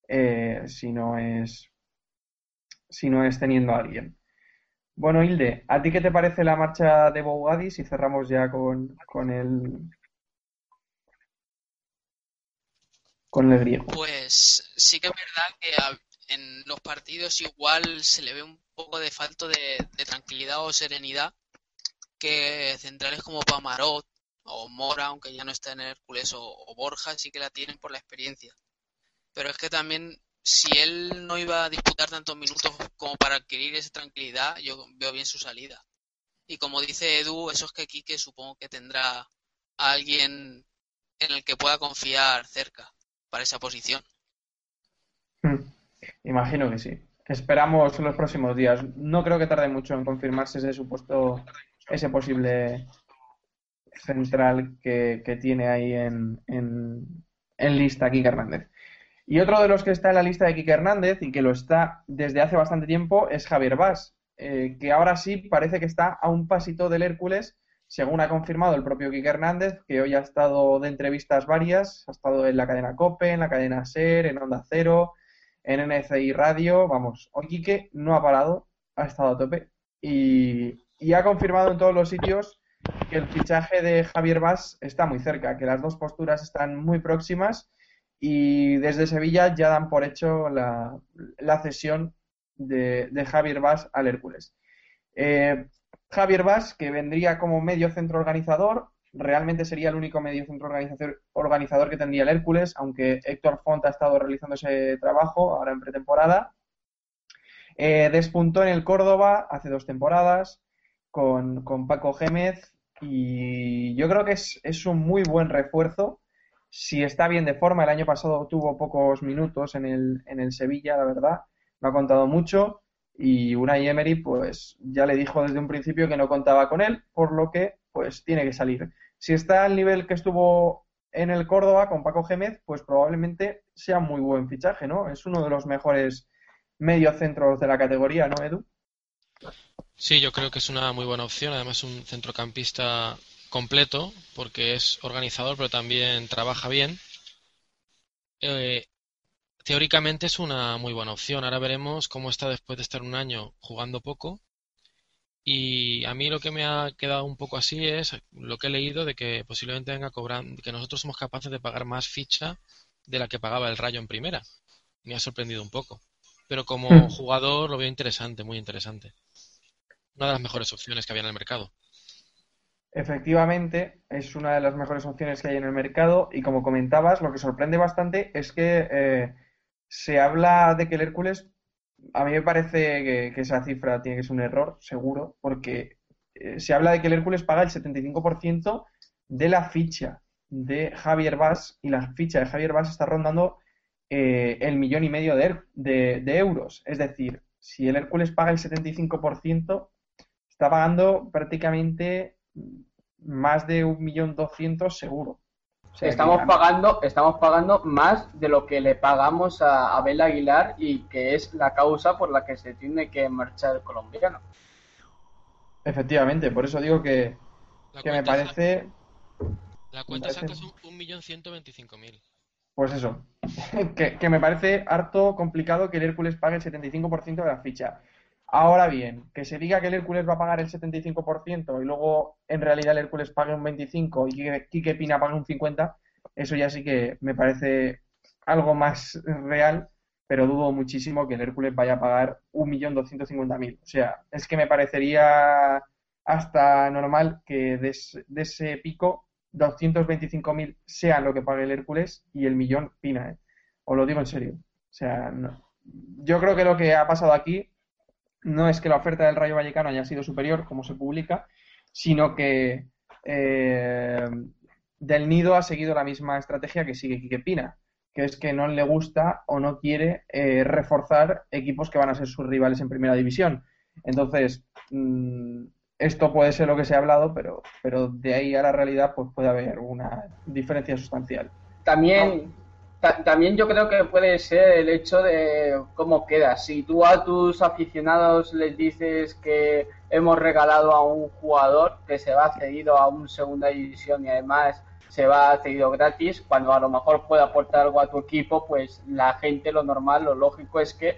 eh, si no es, si no es teniendo a alguien. Bueno, Hilde, ¿a ti qué te parece la marcha de Bougadis? Y cerramos ya con, con el, con el griego. Pues sí que es verdad que en los partidos igual se le ve un poco de falto de, de tranquilidad o serenidad que centrales como Pamarot o Mora, aunque ya no está en Hércules o, Borja, sí que la tienen por la experiencia. Pero es que también, si él no iba a disputar tantos minutos como para adquirir esa tranquilidad, yo veo bien su salida. Y como dice Edu, eso es que Quique supongo que tendrá a alguien en el que pueda confiar cerca para esa posición. Hmm, Imagino que sí. Esperamos en los próximos días. No creo que tarde mucho en confirmarse ese supuesto, ese posible central que, tiene ahí en, en, en lista Quique Hernández. Y otro de los que está en la lista de Quique Hernández y que lo está desde hace bastante tiempo es Javier Vaz, eh, que ahora sí parece que está a un pasito del Hércules, según ha confirmado el propio Quique Hernández, que hoy ha estado de entrevistas varias, ha estado en la cadena COPE, en la cadena SER, en Onda Cero, en NCI Radio, vamos, hoy Quique no ha parado, ha estado a tope y, y ha confirmado en todos los sitios que el fichaje de Javier Vaz está muy cerca, que las dos posturas están muy próximas y desde Sevilla ya dan por hecho la, la cesión de, de Javier Vaz al Hércules. Eh, Javier Vaz, que vendría como medio centro organizador, realmente sería el único medio centro organizador, que tendría el Hércules, aunque Héctor Font ha estado realizando ese trabajo ahora en pretemporada. Eh, despuntó en el Córdoba hace dos temporadas con, con Paco Gémez y yo creo que es, es un muy buen refuerzo si está bien de forma. El año pasado tuvo pocos minutos en el, en el Sevilla, la verdad, no ha contado mucho y Unai Emery pues ya le dijo desde un principio que no contaba con él, por lo que pues tiene que salir. Si está al nivel que estuvo en el Córdoba con Paco Gémez, pues probablemente sea muy buen fichaje, ¿no? Es uno de los mejores mediocentros de la categoría, ¿no, Edu? Sí, yo creo que es una muy buena opción. Además, un centrocampista completo, porque es organizador, pero también trabaja bien. Eh, teóricamente es una muy buena opción. Ahora veremos cómo está después de estar un año jugando poco. Y a mí lo que me ha quedado un poco así es lo que he leído de que posiblemente venga cobrando, que nosotros somos capaces de pagar más ficha de la que pagaba el Rayo en primera. Me ha sorprendido un poco. Pero como Hmm. jugador lo veo interesante, muy interesante. Una de las mejores opciones que había en el mercado. Efectivamente, es una de las mejores opciones que hay en el mercado y como comentabas, lo que sorprende bastante es que eh, se habla de que el Hércules, a mí me parece que, esa cifra tiene que ser un error, seguro, porque eh, se habla de que el Hércules paga el 75% de la ficha de Javier Vaz y la ficha de Javier Vaz está rondando eh, el millón y medio de- de euros. Es decir, si el Hércules paga el 75%, está pagando prácticamente más de 1.200.000 seguro. O sea, estamos que- pagando, estamos pagando más de lo que le pagamos a Abel Aguilar y que es la causa por la que se tiene que marchar el colombiano. Efectivamente, por eso digo que, que me parece, La cuenta exacta son 1.125.000. pues eso, <laughs> que, que me parece harto complicado que el Hércules pague el 75% de la ficha. Ahora bien, que se diga que el Hércules va a pagar el 75% y luego en realidad el Hércules pague un 25% y que Quique Pina pague un 50%, eso ya sí que me parece algo más real, pero dudo muchísimo que el Hércules vaya a pagar 1.250.000. O sea, es que me parecería hasta normal que de, ese- de ese pico 225.000 sean lo que pague el Hércules y el millón Pina, ¿eh? Os lo digo en serio. O sea, no. yo creo que lo que ha pasado aquí no es que la oferta del Rayo Vallecano haya sido superior, como se publica, sino que eh, Del Nido ha seguido la misma estrategia que sigue Quique Pina, que es que no le gusta o no quiere eh, reforzar equipos que van a ser sus rivales en primera división. Entonces, mm, esto puede ser lo que se ha hablado, pero, pero de ahí a la realidad pues puede haber una diferencia sustancial. También, ta- también yo creo que puede ser el hecho de cómo queda. Si tú a tus aficionados les dices que hemos regalado a un jugador que se va cedido a un segunda división y además se va cedido gratis, cuando a lo mejor puede aportar algo a tu equipo, pues la gente lo normal, lo lógico es que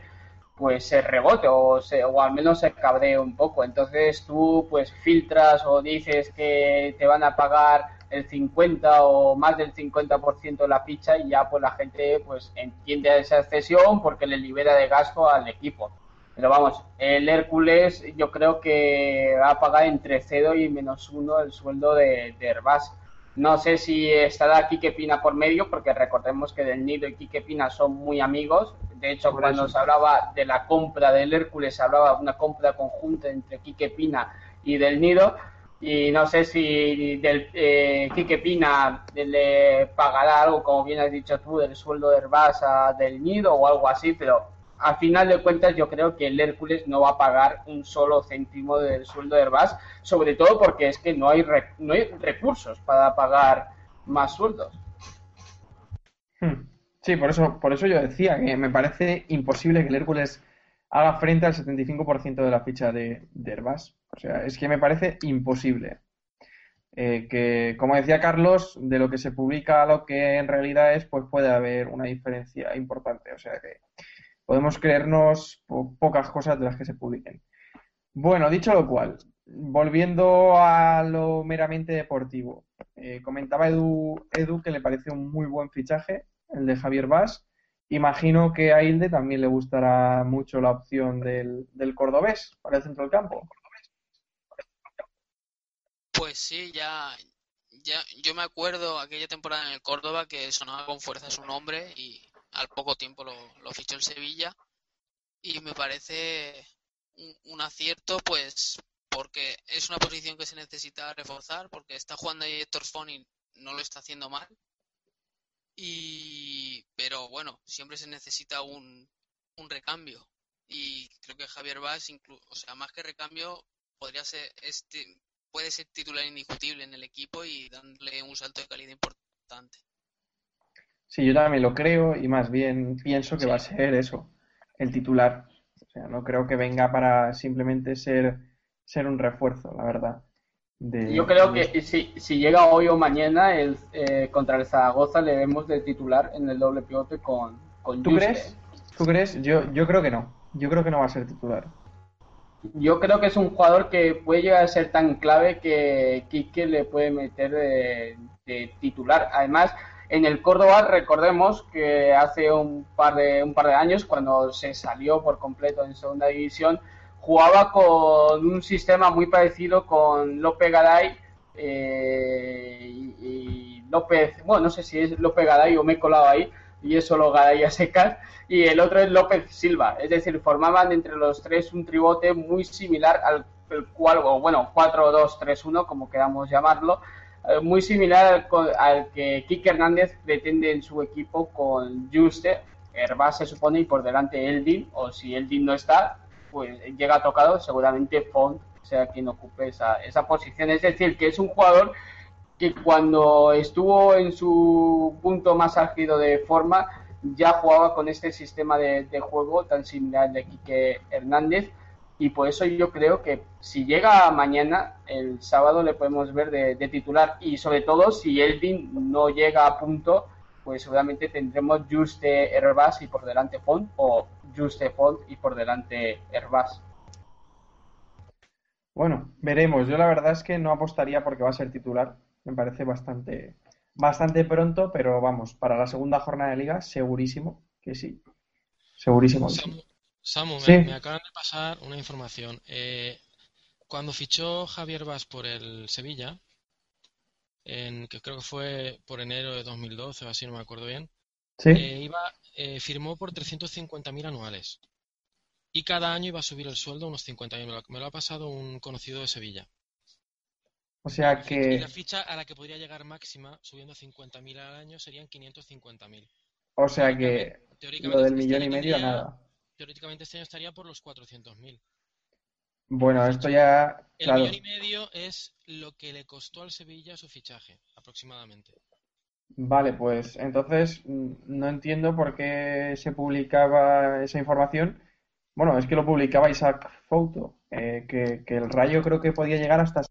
pues se rebote o, se, o al menos se cabree un poco. Entonces tú pues filtras o dices que te van a pagar el 50 o más del 50% de la ficha y ya pues la gente pues entiende esa excesión porque le libera de gasto al equipo. Pero vamos, el Hércules yo creo que va a pagar entre 0 y menos 1 el sueldo de, de Herbás. No sé si estará Quique Pina por medio, porque recordemos que Del Nido y Quique Pina son muy amigos. De hecho, Por cuando eso. se hablaba de la compra del Hércules, se hablaba de una compra conjunta entre Quique Pina y Del Nido. Y no sé si del, eh, Pina le pagará algo, como bien has dicho tú, del sueldo de Herbás a Del Nido o algo así, pero al final de cuentas yo creo que el Hércules no va a pagar un solo céntimo del sueldo de Herbás, sobre todo porque es que no hay, re- no hay recursos para pagar más sueldos. Hmm. Sí, por eso, por eso yo decía que me parece imposible que el Hércules haga frente al 75% de la ficha de, de Herbás. O sea, es que me parece imposible. Eh, que, como decía Carlos, de lo que se publica a lo que en realidad es, pues puede haber una diferencia importante. O sea que podemos creernos po- pocas cosas de las que se publiquen. Bueno, dicho lo cual, volviendo a lo meramente deportivo, eh, comentaba Edu, Edu que le parece un muy buen fichaje, el de Javier Vaz. Imagino que a Hilde también le gustará mucho la opción del, del cordobés para el centro del campo. Pues sí, ya, ya, yo me acuerdo aquella temporada en el Córdoba que sonaba con fuerza su nombre y al poco tiempo lo, fichó el Sevilla y me parece un, acierto, pues porque es una posición que se necesita reforzar, porque está jugando ahí Héctor Fon y no lo está haciendo mal. Y, pero bueno, siempre se necesita un, un recambio. Y creo que Javier Vaz, inclu- o sea, más que recambio, podría ser este, puede ser titular indiscutible en el equipo y dándole un salto de calidad importante. Sí, yo también lo creo y más bien pienso que va a ser eso, el titular. O sea, no creo que venga para simplemente ser, ser un refuerzo, la verdad. de- Yo creo de- que si, si llega hoy o mañana el, eh, contra el Zaragoza le vemos de titular en el doble pivote con, con ¿Tú crees? ¿Tú crees? Yo, yo creo que no. Yo creo que no va a ser titular. Yo creo que es un jugador que puede llegar a ser tan clave que Quique le puede meter de, titular. Además, en el Córdoba recordemos que hace un par de un par de años cuando se salió por completo en segunda división jugaba con un sistema muy parecido con López Garay eh, y, y López, bueno, no sé si es López Garay o me he colado ahí y es solo Garay a secas y el otro es López Silva, es decir, formaban entre los tres un tribote muy similar al el cual, o bueno, 4-2-3-1 como queramos llamarlo, eh, muy similar al que Kike Hernández pretende en su equipo con Juste, Herbás se supone y por delante Eldin, o si Eldin no está, pues llega tocado, seguramente Font sea quien ocupe esa, esa posición. Es decir, que es un jugador que cuando estuvo en su punto más álgido de forma ya jugaba con este sistema de, juego tan similar de Quique Hernández y por eso yo creo que si llega mañana, el sábado le podemos ver de, de titular y sobre todo si Elvin no llega a punto, pues seguramente tendremos Juste Herbas y por delante Font o Juste Font y por delante Herbas. Bueno, veremos. Yo la verdad es que no apostaría porque va a ser titular. Me parece bastante, bastante pronto, pero vamos, para la segunda jornada de liga, segurísimo que sí. Segurísimo que sí. Samu, Samu, me, acaban de pasar una información. Eh, cuando fichó Javier Vaz por el Sevilla, en, que creo que fue por enero de 2012 o así, no me acuerdo bien, Sí. eh, iba, eh, firmó por 350.000 anuales. Y cada año iba a subir el sueldo unos 50.000. Me lo, me lo ha pasado un conocido de Sevilla. O sea Y que, la ficha a la que podría llegar máxima, subiendo 50.000 al año, serían 550.000. o sea que lo del este millón y medio, tendría- nada. Teóricamente este año estaría por los 400.000. Bueno, esto ya, El claro. millón y medio es lo que le costó al Sevilla su fichaje, aproximadamente. Vale, pues entonces mm, no entiendo por qué se publicaba esa información. Bueno, es que lo publicaba Isaac Fouto, eh, que, que el Rayo creo que podía llegar hasta...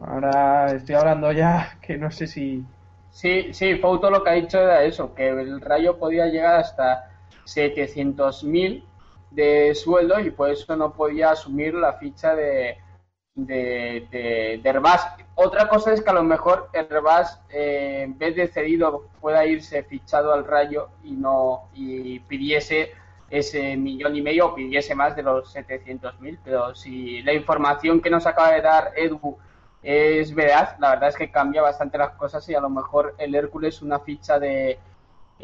Ahora estoy hablando ya que no sé si... Sí, sí, Fouto lo que ha dicho era eso, que el Rayo podía llegar hasta 700.000 de sueldo y por eso no podía asumir la ficha de, de, de, de. Otra cosa es que a lo mejor Herbás, eh, en vez de cedido, pueda irse fichado al Rayo y no y pidiese ese millón y medio o pidiese más de los 700.000, pero si la información que nos acaba de dar Edu es verdad, la verdad es que cambia bastante las cosas y a lo mejor el Hércules una ficha de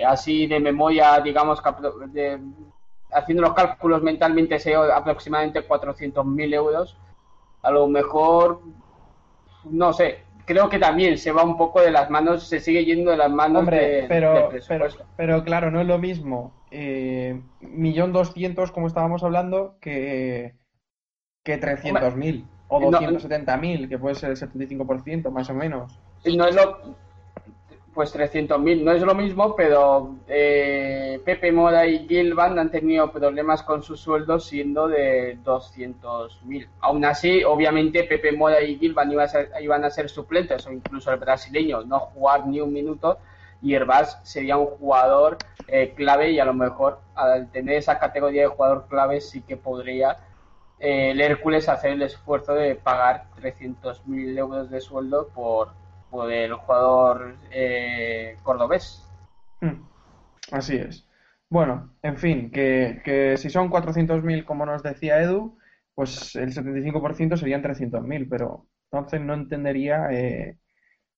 así de memoria, digamos, de- haciendo los cálculos mentalmente se aproximadamente 400.000 euros, a lo mejor, no sé, creo que también se va un poco de las manos, se sigue yendo de las manos Hombre, de- pero, pero, claro, no es lo mismo eh, millón doscientos, como estábamos hablando, que, que 300.000 o no- 270.000, que puede ser el 75% más o menos. no es lo pues 300.000 no es lo mismo pero eh, Pepe Mora y Gilvan han tenido problemas con sus sueldos siendo de 200.000 aún así obviamente Pepe Mora y Gilvan iban a ser, iban a ser suplentes o incluso el brasileño no jugar ni un minuto y Herbás sería un jugador eh, clave y a lo mejor al tener esa categoría de jugador clave sí que podría el Hércules hacer el esfuerzo de pagar 300.000 euros de sueldo por, el jugador eh, cordobés. Hmm, Así es. Bueno, en fin, que, que si son 400.000, como nos decía Edu, pues el 75% serían 300.000, pero entonces no entendería eh,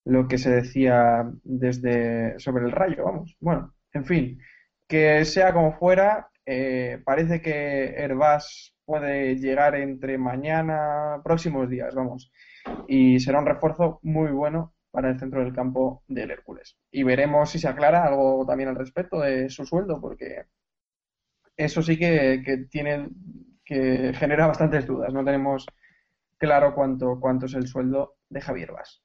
lo que se decía desde sobre el rayo, vamos. Bueno, en fin, que sea como fuera, eh, parece que Herbás puede llegar entre mañana, próximos días, vamos, y será un refuerzo muy bueno para el centro del campo del Hércules. Y veremos si se aclara algo también al respecto de su sueldo, porque eso sí que, que tiene que genera bastantes dudas. No tenemos claro cuánto, cuánto es el sueldo de Javier Vaz.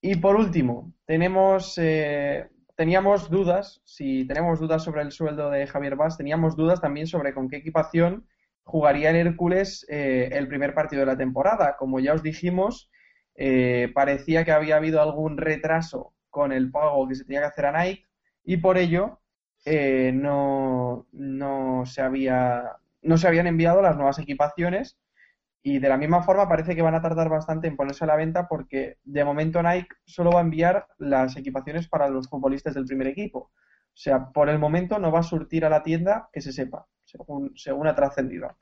Y por último, tenemos, eh, teníamos dudas, si tenemos dudas sobre el sueldo de Javier Vaz, teníamos dudas también sobre con qué equipación jugaría el Hércules eh, el primer partido de la temporada. Como ya os dijimos, eh, parecía que había habido algún retraso con el pago que se tenía que hacer a Nike y por ello eh, no, no, se había, no se habían enviado las nuevas equipaciones y de la misma forma parece que van a tardar bastante en ponerse a la venta porque de momento Nike solo va a enviar las equipaciones para los futbolistas del primer equipo. O sea, por el momento no va a surtir a la tienda que se sepa, según, según ha trascendido.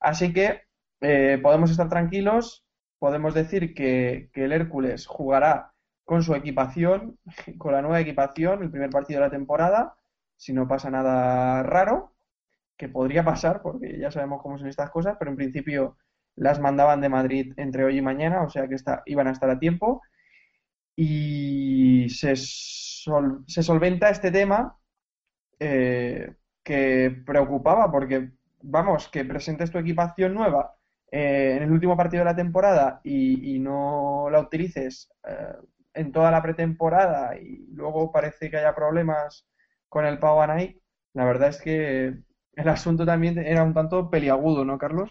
Así que eh, podemos estar tranquilos, podemos decir que, que el Hércules jugará con su equipación, <laughs> con la nueva equipación, el primer partido de la temporada, si no pasa nada raro, que podría pasar, porque ya sabemos cómo son estas cosas, pero en principio las mandaban de Madrid entre hoy y mañana, o sea que está, iban a estar a tiempo. Y se, sol- se solventa este tema, eh, que preocupaba porque, vamos, que presentes tu equipación nueva eh, en el último partido de la temporada y, no la utilices eh, en toda la pretemporada y luego parece que haya problemas con el pago a Nike, la verdad es que el asunto también era un tanto peliagudo, ¿no, Carlos?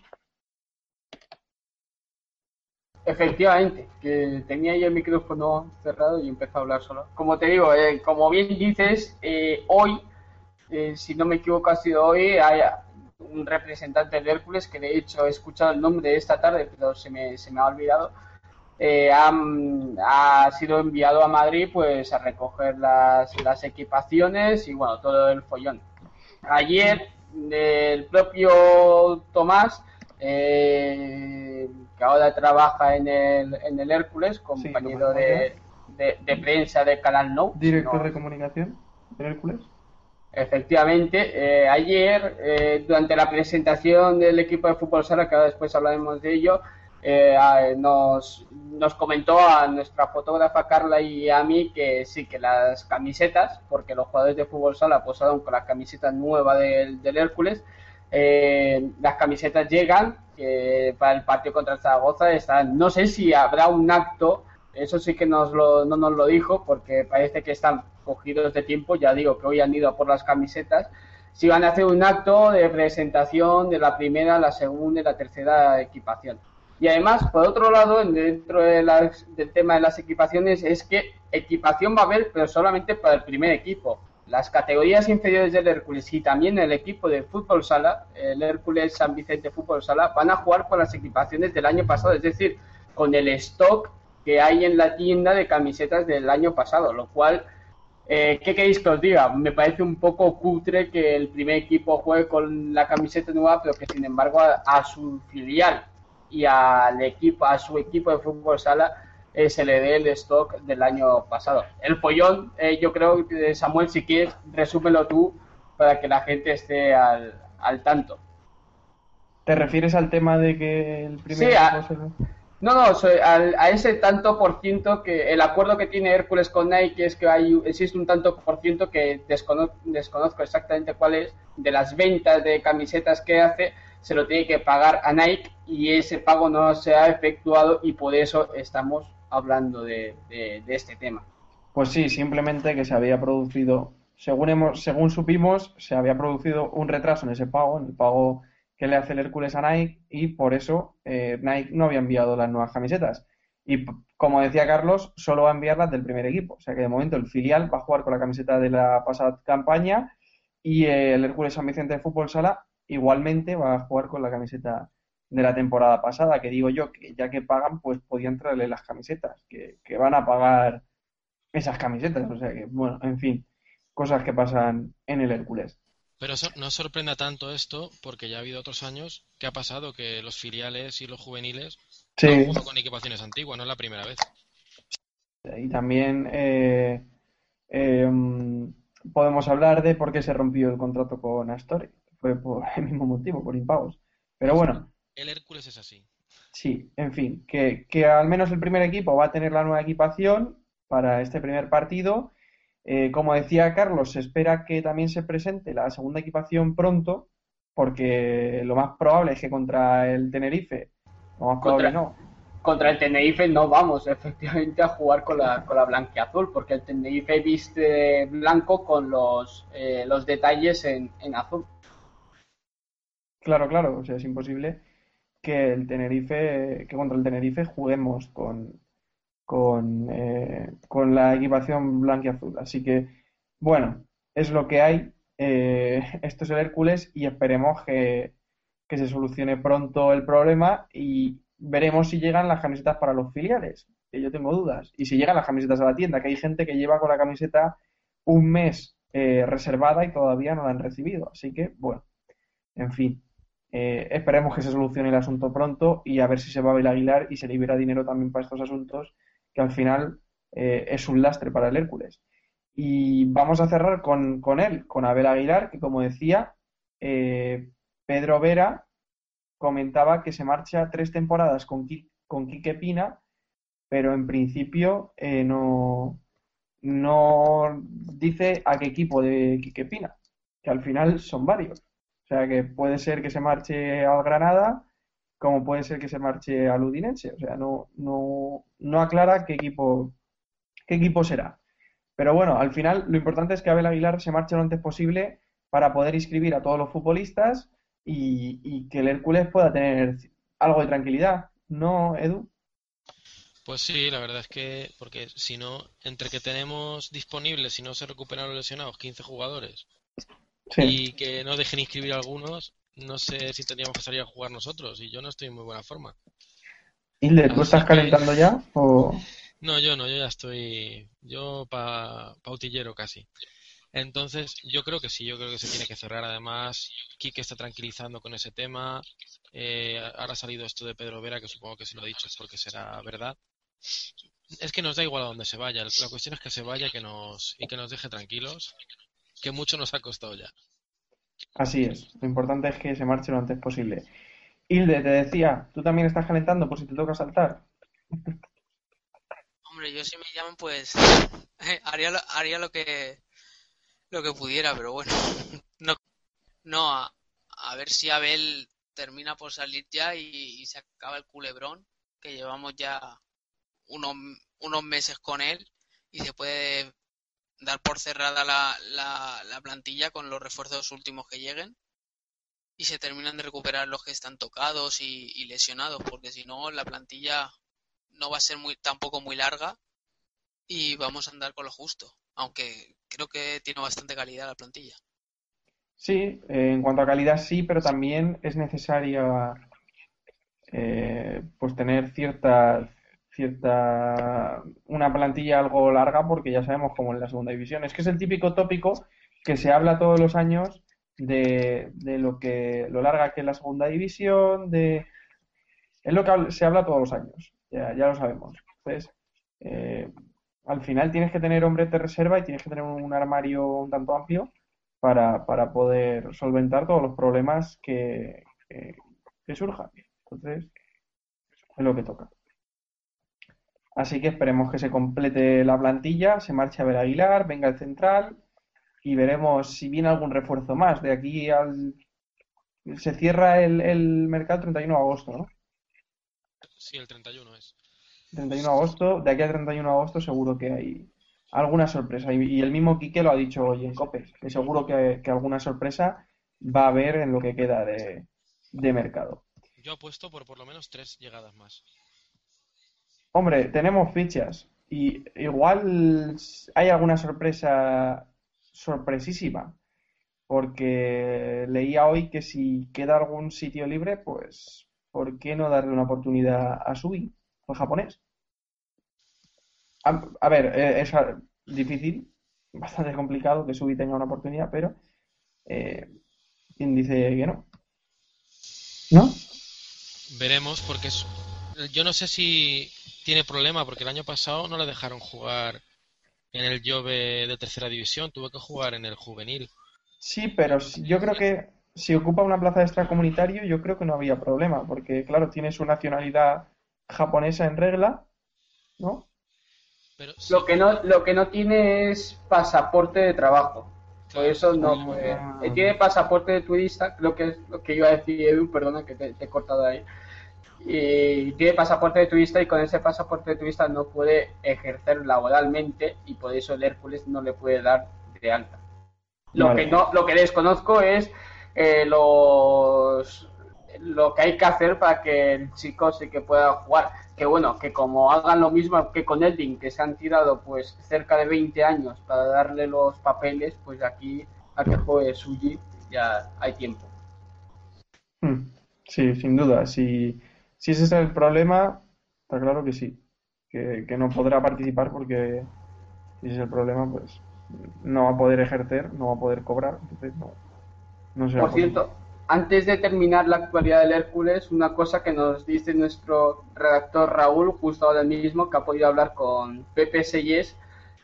Efectivamente, que tenía yo el micrófono cerrado y empezó a hablar solo. Como te digo, eh, como bien dices, hoy, eh, si no me equivoco, ha sido hoy, hay un representante de Hércules, que de hecho he escuchado el nombre esta tarde, pero se me, se me ha olvidado, eh, ha, ha sido enviado a Madrid pues a recoger las, las equipaciones y bueno, todo el follón. Ayer el propio Tomás, eh, que ahora trabaja en el, en el Hércules, compañero de, de, de prensa de Canal No. Director no- de comunicación de Hércules. Efectivamente, eh, ayer, eh, durante la presentación del equipo de fútbol sala, que ahora después hablaremos de ello, eh, nos, nos comentó a nuestra fotógrafa Carla y a mí que sí, que las camisetas, porque los jugadores de fútbol sala posaron con la camiseta nueva del, del Hércules, eh, las camisetas llegan para el partido contra Zaragoza. Están, no sé si habrá un acto, eso sí que nos lo, no nos lo dijo, porque parece que están cogidos de tiempo. Ya digo que hoy han ido a por las camisetas. Si van a hacer un acto de presentación de la primera, la segunda y la tercera equipación. Y además, por otro lado, dentro de las- del tema de las equipaciones, es que equipación va a haber, pero solamente para el primer equipo. Las categorías inferiores del Hércules y también el equipo de fútbol sala, el Hércules San Vicente Fútbol Sala, van a jugar con las equipaciones del año pasado, es decir, con el stock que hay en la tienda de camisetas del año pasado, lo cual eh, ¿Qué queréis que os diga? Me parece un poco cutre que el primer equipo juegue con la camiseta nueva, pero que sin embargo a, a su filial y al equipo, a su equipo de fútbol sala eh, se le dé el stock del año pasado. El follón, eh, yo creo que Samuel, si quieres, resúmelo tú para que la gente esté al, al tanto. ¿Te refieres al tema de que el primer Sí, a- equipo se- No, no, al- a ese tanto por ciento que el acuerdo que tiene Hércules con Nike es que hay, existe un tanto por ciento que descono- desconozco exactamente cuál es, de las ventas de camisetas que hace, se lo tiene que pagar a Nike y ese pago no se ha efectuado y por eso estamos hablando de, de- de este tema. Pues sí, simplemente que se había producido, según hemos, según supimos, se había producido un retraso en ese pago, en el pago que le hace el Hércules a Nike, y por eso eh, Nike no había enviado las nuevas camisetas. Y como decía Carlos, solo va a enviar las del primer equipo. O sea que de momento el filial va a jugar con la camiseta de la pasada campaña y el Hércules San Vicente de Fútbol Sala igualmente va a jugar con la camiseta de la temporada pasada, que digo yo que ya que pagan, pues podían traerle las camisetas, que, que van a pagar esas camisetas. O sea que, bueno, en fin, cosas que pasan en el Hércules. Pero so- no sorprenda tanto esto porque ya ha habido otros años que ha pasado que los filiales y los juveniles han Sí, jugado con equipaciones antiguas, no es la primera vez. y también eh, eh, podemos hablar de por qué se rompió el contrato con Astori. Fue por el mismo motivo, por impagos. Pero bueno, El Hércules es así. sí, en fin, que, que al menos el primer equipo va a tener la nueva equipación para este primer partido. Eh, como decía Carlos, se espera que también se presente la segunda equipación pronto, porque lo más probable es que contra el Tenerife, lo más probable Contra- no, Contra el Tenerife no vamos <laughs> efectivamente a jugar con la, con la blanquiazul, porque el Tenerife viste blanco con los, eh, los detalles en, en azul. Claro, claro, o sea, es imposible que el Tenerife, que contra el Tenerife juguemos con, con, eh, con la equipación blanca y azul. Así que, bueno, es lo que hay. Eh, <laughs> esto es el Hércules y esperemos que, que se solucione pronto el problema y veremos si llegan las camisetas para los filiales, que yo tengo dudas. Y si llegan las camisetas a la tienda, que hay gente que lleva con la camiseta un mes eh, reservada y todavía no la han recibido. Así que, bueno, en fin. Eh, esperemos que se solucione el asunto pronto y a ver si se va Abel Aguilar y se libera dinero también para estos asuntos, que al final eh, es un lastre para el Hércules. Y vamos a cerrar con, con él, con Abel Aguilar, que como decía, eh, Pedro Vera comentaba que se marcha tres temporadas con, con Quique Pina, pero en principio eh, no, no dice a qué equipo de Quique Pina, que al final son varios. O sea, que puede ser que se marche al Granada, como puede ser que se marche al Udinense. O sea, no, no, no aclara qué equipo, qué equipo será. Pero bueno, al final lo importante es que Abel Aguilar se marche lo antes posible para poder inscribir a todos los futbolistas y, y que el Hércules pueda tener algo de tranquilidad. ¿No, Edu? Pues sí, la verdad es que, porque si no, entre que tenemos disponibles, si no se recuperan los lesionados, 15 jugadores, Sí. y que no dejen inscribir a algunos, no sé si tendríamos que salir a jugar nosotros, y yo no estoy en muy buena forma. Hilde, ¿tú estás calentando ya? O... No, yo no, yo ya estoy, yo pa, pautillero casi. Entonces, yo creo que sí, yo creo que se tiene que cerrar. Además, Quique está tranquilizando con ese tema. Eh, ahora ha salido esto de Pedro Vera, que supongo que si lo ha dicho es porque será verdad. Es que nos da igual a dónde se vaya. La cuestión es que se vaya que nos, y que nos deje tranquilos, que mucho nos ha costado ya. Así es. Lo importante es que se marche lo antes posible. Hilde, te decía, ¿tú también estás calentando por si te toca saltar? Hombre, yo si me llaman, pues <laughs> haría lo, que lo que pudiera, pero bueno, <laughs> no, a, ver si Abel termina por salir ya y, se acaba el culebrón, que llevamos ya unos meses con él y se puede dar por cerrada la, la, la plantilla con los refuerzos últimos que lleguen y se terminan de recuperar los que están tocados y, y lesionados, porque si no la plantilla no va a ser muy tampoco muy larga y vamos a andar con lo justo, aunque creo que tiene bastante calidad la plantilla. Sí, en cuanto a calidad sí, pero también es necesaria eh, pues tener cierta, cierta, una plantilla algo larga porque ya sabemos cómo en la segunda división. Es que es el típico tópico que se habla todos los años de, de lo que, lo larga que es la segunda división, de, es lo que se habla todos los años, ya, ya lo sabemos. Entonces, eh, al final tienes que tener hombres de reserva y tienes que tener un armario un tanto amplio para, para poder solventar todos los problemas que, que surjan. Entonces, es lo que toca. Así que esperemos que se complete la plantilla, se marche a ver Aguilar, venga el central y veremos si viene algún refuerzo más. De aquí al... Se cierra el, el mercado el 31 de agosto, ¿no? Sí, el 31 es. 31 de agosto, de aquí al 31 de agosto seguro que hay alguna sorpresa. Y, y el mismo Quique lo ha dicho hoy en COPE, que seguro que, que alguna sorpresa va a haber en lo que queda de, de mercado. Yo apuesto por por lo menos tres llegadas más. Hombre, tenemos fichas y igual hay alguna sorpresa sorpresísima, porque leía hoy que si queda algún sitio libre, pues ¿por qué no darle una oportunidad a Sui, el japonés? A, a ver, eh, es difícil, <laughs> bastante complicado que Sui tenga una oportunidad, pero eh, ¿quién dice que no? ¿No? Veremos, porque es- yo no sé si tiene problema, porque el año pasado no le dejaron jugar en el Jove de tercera división, tuvo que jugar en el juvenil. Sí, pero yo creo que si ocupa una plaza de extracomunitario, yo creo que no había problema, porque claro, tiene su nacionalidad japonesa en regla, ¿no? Pero sí, Lo que no, lo que no tiene es pasaporte de trabajo. Por eso no puede. Ah. Eh, Tiene pasaporte de turista, creo que es lo que iba a decir Edu, perdona que te, te he cortado ahí. Y tiene pasaporte de turista y con ese pasaporte de turista no puede ejercer laboralmente y por eso el Hércules no le puede dar de alta. Lo Vale. que no, lo que desconozco es eh, los lo que hay que hacer para que el chico sí que pueda jugar. Que bueno, que como hagan lo mismo que con Eldin, que se han tirado pues cerca de 20 años para darle los papeles, pues aquí a que juegue Suji ya hay tiempo. Hmm, Sí, sin duda. Si, si ese es el problema, está claro que sí, que, que no podrá participar porque si ese es el problema, pues no va a poder ejercer, no va a poder cobrar, entonces no, no Por cierto, antes de terminar la actualidad del Hércules, una cosa que nos dice nuestro redactor Raúl, justo ahora mismo, que ha podido hablar con Pepe Sellés,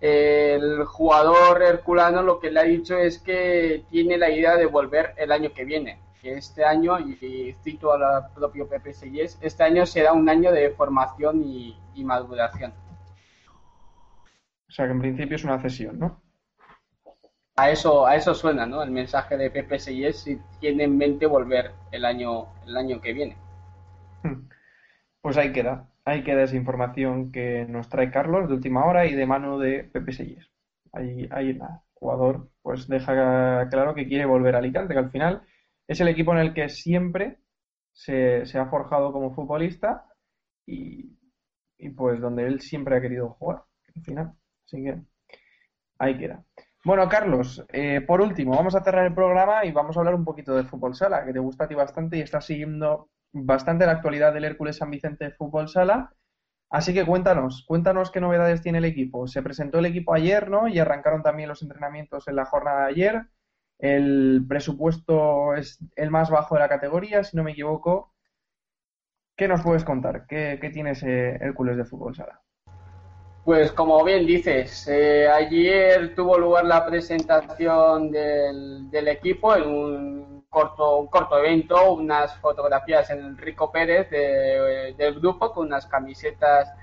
el jugador herculano lo que le ha dicho es que tiene la idea de volver el año que viene. Que este año, y cito al propio Pepe Sellés, este año será un año de formación y, y maduración. O sea que en principio es una cesión, ¿no? a eso, a eso suena, ¿no? El mensaje de Pepe Seyes si tiene en mente volver el año, el año que viene. Pues ahí queda, ahí queda esa información que nos trae Carlos de última hora y de mano de Pepe Sellés. Ahí, ahí nada, el jugador pues deja claro que quiere volver a Alicante, que al final es el equipo en el que siempre se, ha forjado como futbolista y, y pues donde él siempre ha querido jugar, al final. Así que ahí queda. Bueno, Carlos, eh, por último, vamos a cerrar el programa y vamos a hablar un poquito de fútbol sala, que te gusta a ti bastante y estás siguiendo bastante la actualidad del Hércules San Vicente Fútbol Sala. Así que cuéntanos, cuéntanos qué novedades tiene el equipo. Se presentó el equipo ayer, ¿no? Y arrancaron también los entrenamientos en la jornada de ayer. El presupuesto es el más bajo de la categoría, si no me equivoco. ¿Qué nos puedes contar? ¿Qué, qué tiene ese Hércules de Fútbol Sala? Pues como bien dices, eh, ayer tuvo lugar la presentación del, equipo en un corto, un corto evento, unas fotografías en Enrico Pérez de- del grupo con unas camisetas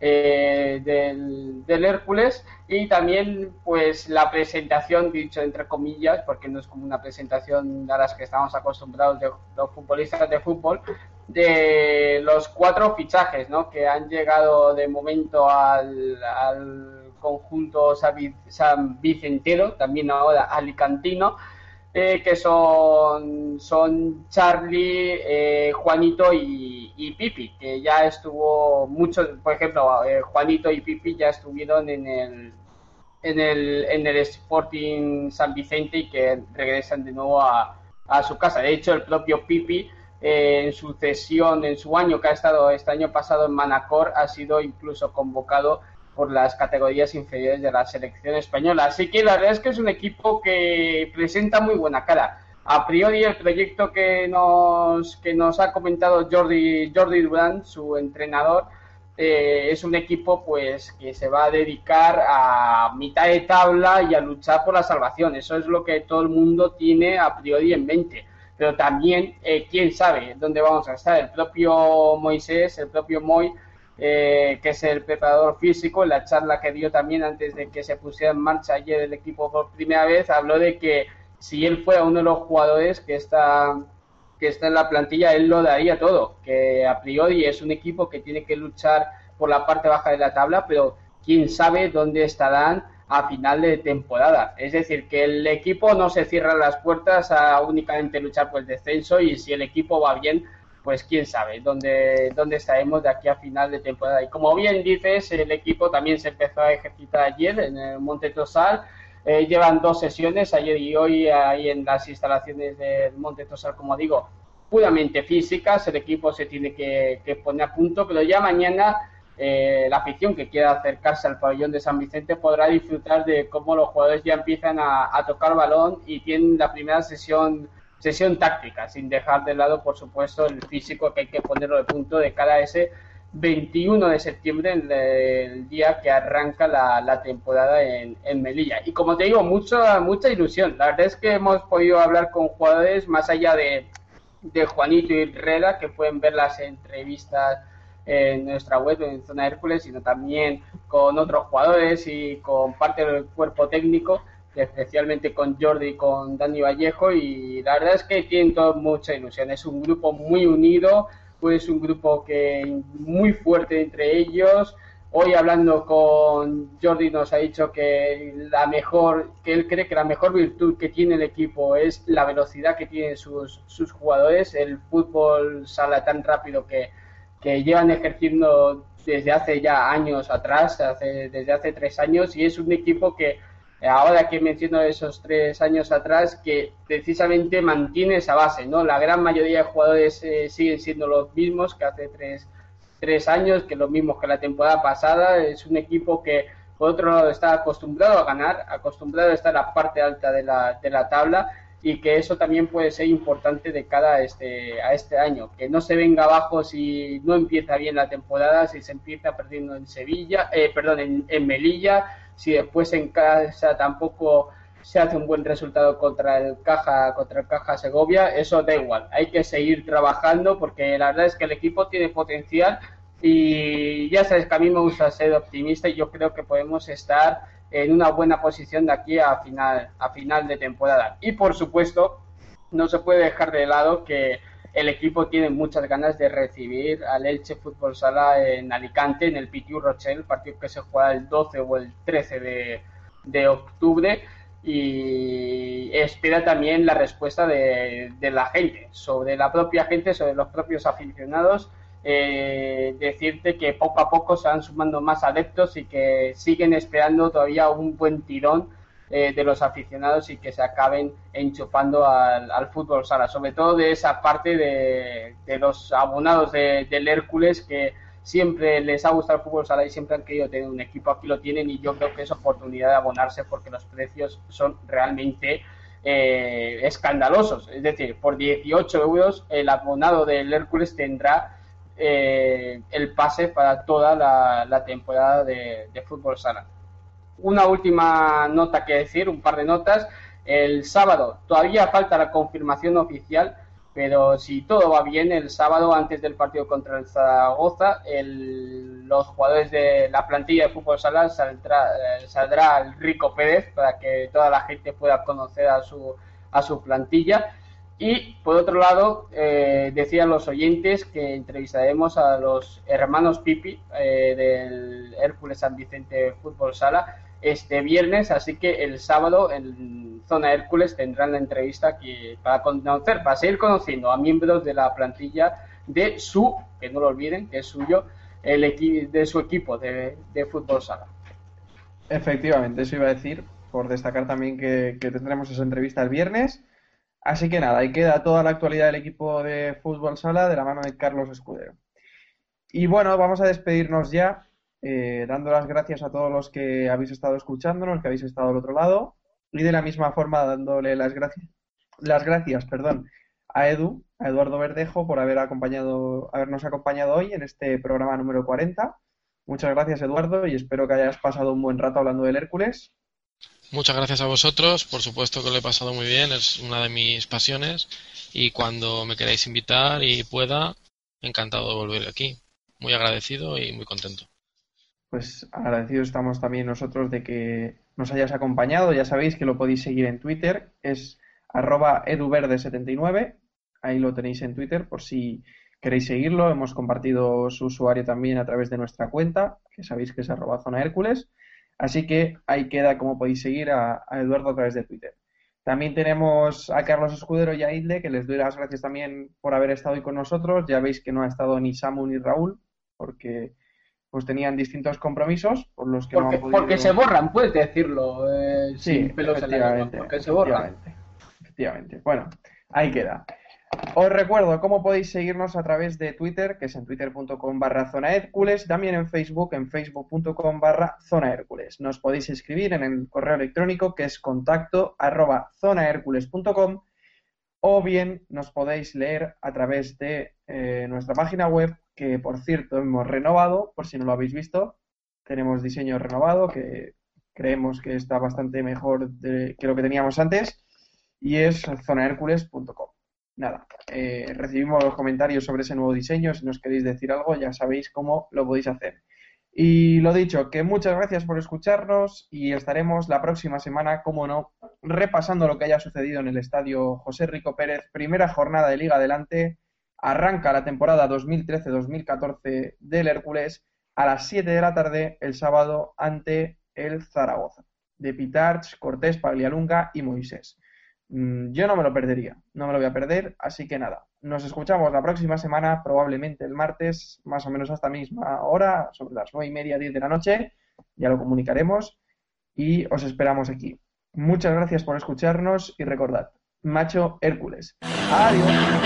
eh, del, del Hércules y también pues la presentación, dicho entre comillas, porque no es como una presentación a las que estamos acostumbrados de los futbolistas de fútbol, de los cuatro fichajes ¿no? que han llegado de momento al, al conjunto san vicentero, también ahora alicantino, eh, que son, son Charlie, eh, Juanito y, y Pipi, que ya estuvo mucho, por ejemplo, eh, Juanito y Pipi ya estuvieron en el, en el, en el Sporting San Vicente y que regresan de nuevo a, a su casa. De hecho, el propio Pipi, eh, en su cesión, en su año que ha estado este año pasado en Manacor, ha sido incluso convocado por las categorías inferiores de la selección española. Así que la verdad es que es un equipo que presenta muy buena cara. A priori el proyecto que nos, que nos ha comentado Jordi, Jordi Durán, su entrenador, eh, es un equipo pues que se va a dedicar a mitad de tabla y a luchar por la salvación. Eso es lo que todo el mundo tiene a priori en mente. Pero también, eh, quién sabe dónde vamos a estar. El propio Moisés, el propio Moy, eh, que es el preparador físico, en la charla que dio también antes de que se pusiera en marcha ayer el equipo por primera vez, habló de que si él fuera uno de los jugadores que está que está en la plantilla, él lo daría todo, que a priori es un equipo que tiene que luchar por la parte baja de la tabla, pero quién sabe dónde estarán a final de temporada. Es decir, que el equipo no se cierra las puertas a únicamente luchar por el descenso y si el equipo va bien, pues quién sabe dónde, dónde estaremos de aquí a final de temporada. Y como bien dices, el equipo también se empezó a ejercitar ayer en el Monte Tosal. Eh, llevan dos sesiones, ayer y hoy, ahí en las instalaciones del Monte Tosal, como digo, puramente físicas. El equipo se tiene que, que poner a punto, pero ya mañana eh, la afición que quiera acercarse al pabellón de San Vicente podrá disfrutar de cómo los jugadores ya empiezan a, a tocar balón y tienen la primera sesión sesión táctica, sin dejar de lado, por supuesto, el físico que hay que ponerlo de punto de cara a ese 21 de septiembre, el, día que arranca la, temporada en, Melilla. Y como te digo, mucha, mucha ilusión. La verdad es que hemos podido hablar con jugadores más allá de, de Juanito y Herrera, que pueden ver las entrevistas en nuestra web en Zona Hércules, sino también con otros jugadores y con parte del cuerpo técnico especialmente con Jordi y con Dani Vallejo y la verdad es que tienen todos mucha ilusión. Es un grupo muy unido, pues un grupo que muy fuerte entre ellos. Hoy hablando con Jordi nos ha dicho que la mejor, que él cree que la mejor virtud que tiene el equipo es la velocidad que tienen sus, sus jugadores, el fútbol sala tan rápido que, que llevan ejerciendo desde hace ya años atrás, desde hace tres años, y es un equipo que ahora que menciono esos tres años atrás, que precisamente mantiene esa base, ¿no? La gran mayoría de jugadores eh, siguen siendo los mismos que hace tres, tres años, que los mismos que la temporada pasada. Es un equipo que, por otro lado, está acostumbrado a ganar, acostumbrado a estar en la parte alta de la, de la tabla y que eso también puede ser importante de cara este, a este año, que no se venga abajo si no empieza bien la temporada, si se empieza perdiendo en Sevilla, eh, perdón, en Melilla, si después en casa tampoco se hace un buen resultado contra el Caja, contra el Caja Segovia, eso da igual, hay que seguir trabajando porque la verdad es que el equipo tiene potencial y ya sabes que a mí me gusta ser optimista y yo creo que podemos estar en una buena posición de aquí a final, a final de temporada. Y por supuesto, no se puede dejar de lado que el equipo tiene muchas ganas de recibir al Elche Fútbol Sala en Alicante, en el Pitiu Rochelle, partido que se juega el 12 o el 13 de, de octubre y espera también la respuesta de, de, la gente, sobre la propia gente, sobre los propios aficionados. Eh, decirte que poco a poco se van sumando más adeptos y que siguen esperando todavía un buen tirón eh, de los aficionados y que se acaben enchufando al, al, fútbol sala, sobre todo de esa parte de, de los abonados de, del Hércules que siempre les ha gustado el fútbol sala y siempre han querido tener un equipo, aquí lo tienen y yo creo que es oportunidad de abonarse porque los precios son realmente eh, escandalosos. Es decir, por 18 euros el abonado del Hércules tendrá eh, el pase para toda la, temporada de, fútbol sala. Una última nota que decir, un par de notas. El sábado todavía falta la confirmación oficial pero si todo va bien, el sábado antes del partido contra el Zaragoza, el, los jugadores de la plantilla de fútbol sala saldrá, eh, saldrá el Rico Pérez para que toda la gente pueda conocer a su, a su plantilla. Y por otro lado, eh, decían los oyentes que entrevistaremos a los hermanos Pipi eh, del Hércules San Vicente Fútbol Sala este viernes, así que el sábado en Zona Hércules tendrán la entrevista aquí para conocer, para seguir conociendo a miembros de la plantilla de su, que no lo olviden, que es suyo, el de su equipo de, de, fútbol sala. Efectivamente, eso iba a decir, por destacar también que, que tendremos esa entrevista el viernes. Así que nada, ahí queda toda la actualidad del equipo de fútbol sala de la mano de Carlos Escudero. Y bueno, vamos a despedirnos ya eh, dando las gracias a todos los que habéis estado escuchándonos, que habéis estado al otro lado, y de la misma forma dándole las gracias, las gracias, perdón, a Edu, a Eduardo Verdejo, por haber acompañado, habernos acompañado hoy en este programa número 40. Muchas gracias, Eduardo, y espero que hayas pasado un buen rato hablando del Hércules. Muchas gracias a vosotros, por supuesto que lo he pasado muy bien, es una de mis pasiones, y cuando me queráis invitar y pueda, encantado de volver aquí. Muy agradecido y muy contento pues agradecidos estamos también nosotros de que nos hayas acompañado. Ya sabéis que lo podéis seguir en Twitter, es arroba eduverde79, ahí lo tenéis en Twitter por si queréis seguirlo. Hemos compartido su usuario también a través de nuestra cuenta, que sabéis que es arroba zona Hércules. Así que ahí queda como podéis seguir a, Eduardo a través de Twitter. También tenemos a Carlos Escudero y a que les doy las gracias también por haber estado hoy con nosotros. Ya veis que no ha estado ni Samu ni Raúl, porque pues tenían distintos compromisos por los que porque, no han podido... porque se borran, puedes decirlo. Eh, sí, efectivamente, porque se borran. Efectivamente. Bueno, ahí queda. Os recuerdo cómo podéis seguirnos a través de Twitter, que es en twitter.com barra zona Hércules, también en Facebook, en facebook.com barra zona Hércules. Nos podéis escribir en el correo electrónico que es contacto arroba zonahercules.com o bien nos podéis leer a través de eh, nuestra página web que por cierto hemos renovado, por si no lo habéis visto. Tenemos diseño renovado que creemos que está bastante mejor que lo que teníamos antes y es zonahercules.com. Nada, eh, recibimos los comentarios sobre ese nuevo diseño. Si nos queréis decir algo, ya sabéis cómo lo podéis hacer. Y lo dicho, que muchas gracias por escucharnos y estaremos la próxima semana, como no, repasando lo que haya sucedido en el estadio José Rico Pérez, primera jornada de Liga Adelante arranca la temporada 2013-2014 del Hércules a las 7 de la tarde el sábado ante el Zaragoza, de Pitarch, Cortés, Paglialunga y Moisés. Mm, yo no me lo perdería, no me lo voy a perder, así que nada, nos escuchamos la próxima semana, probablemente el martes, más o menos a esta misma hora, sobre las 9 y media, 10 de la noche, ya lo comunicaremos y os esperamos aquí. Muchas gracias por escucharnos y recordad, macho Hércules. Adiós.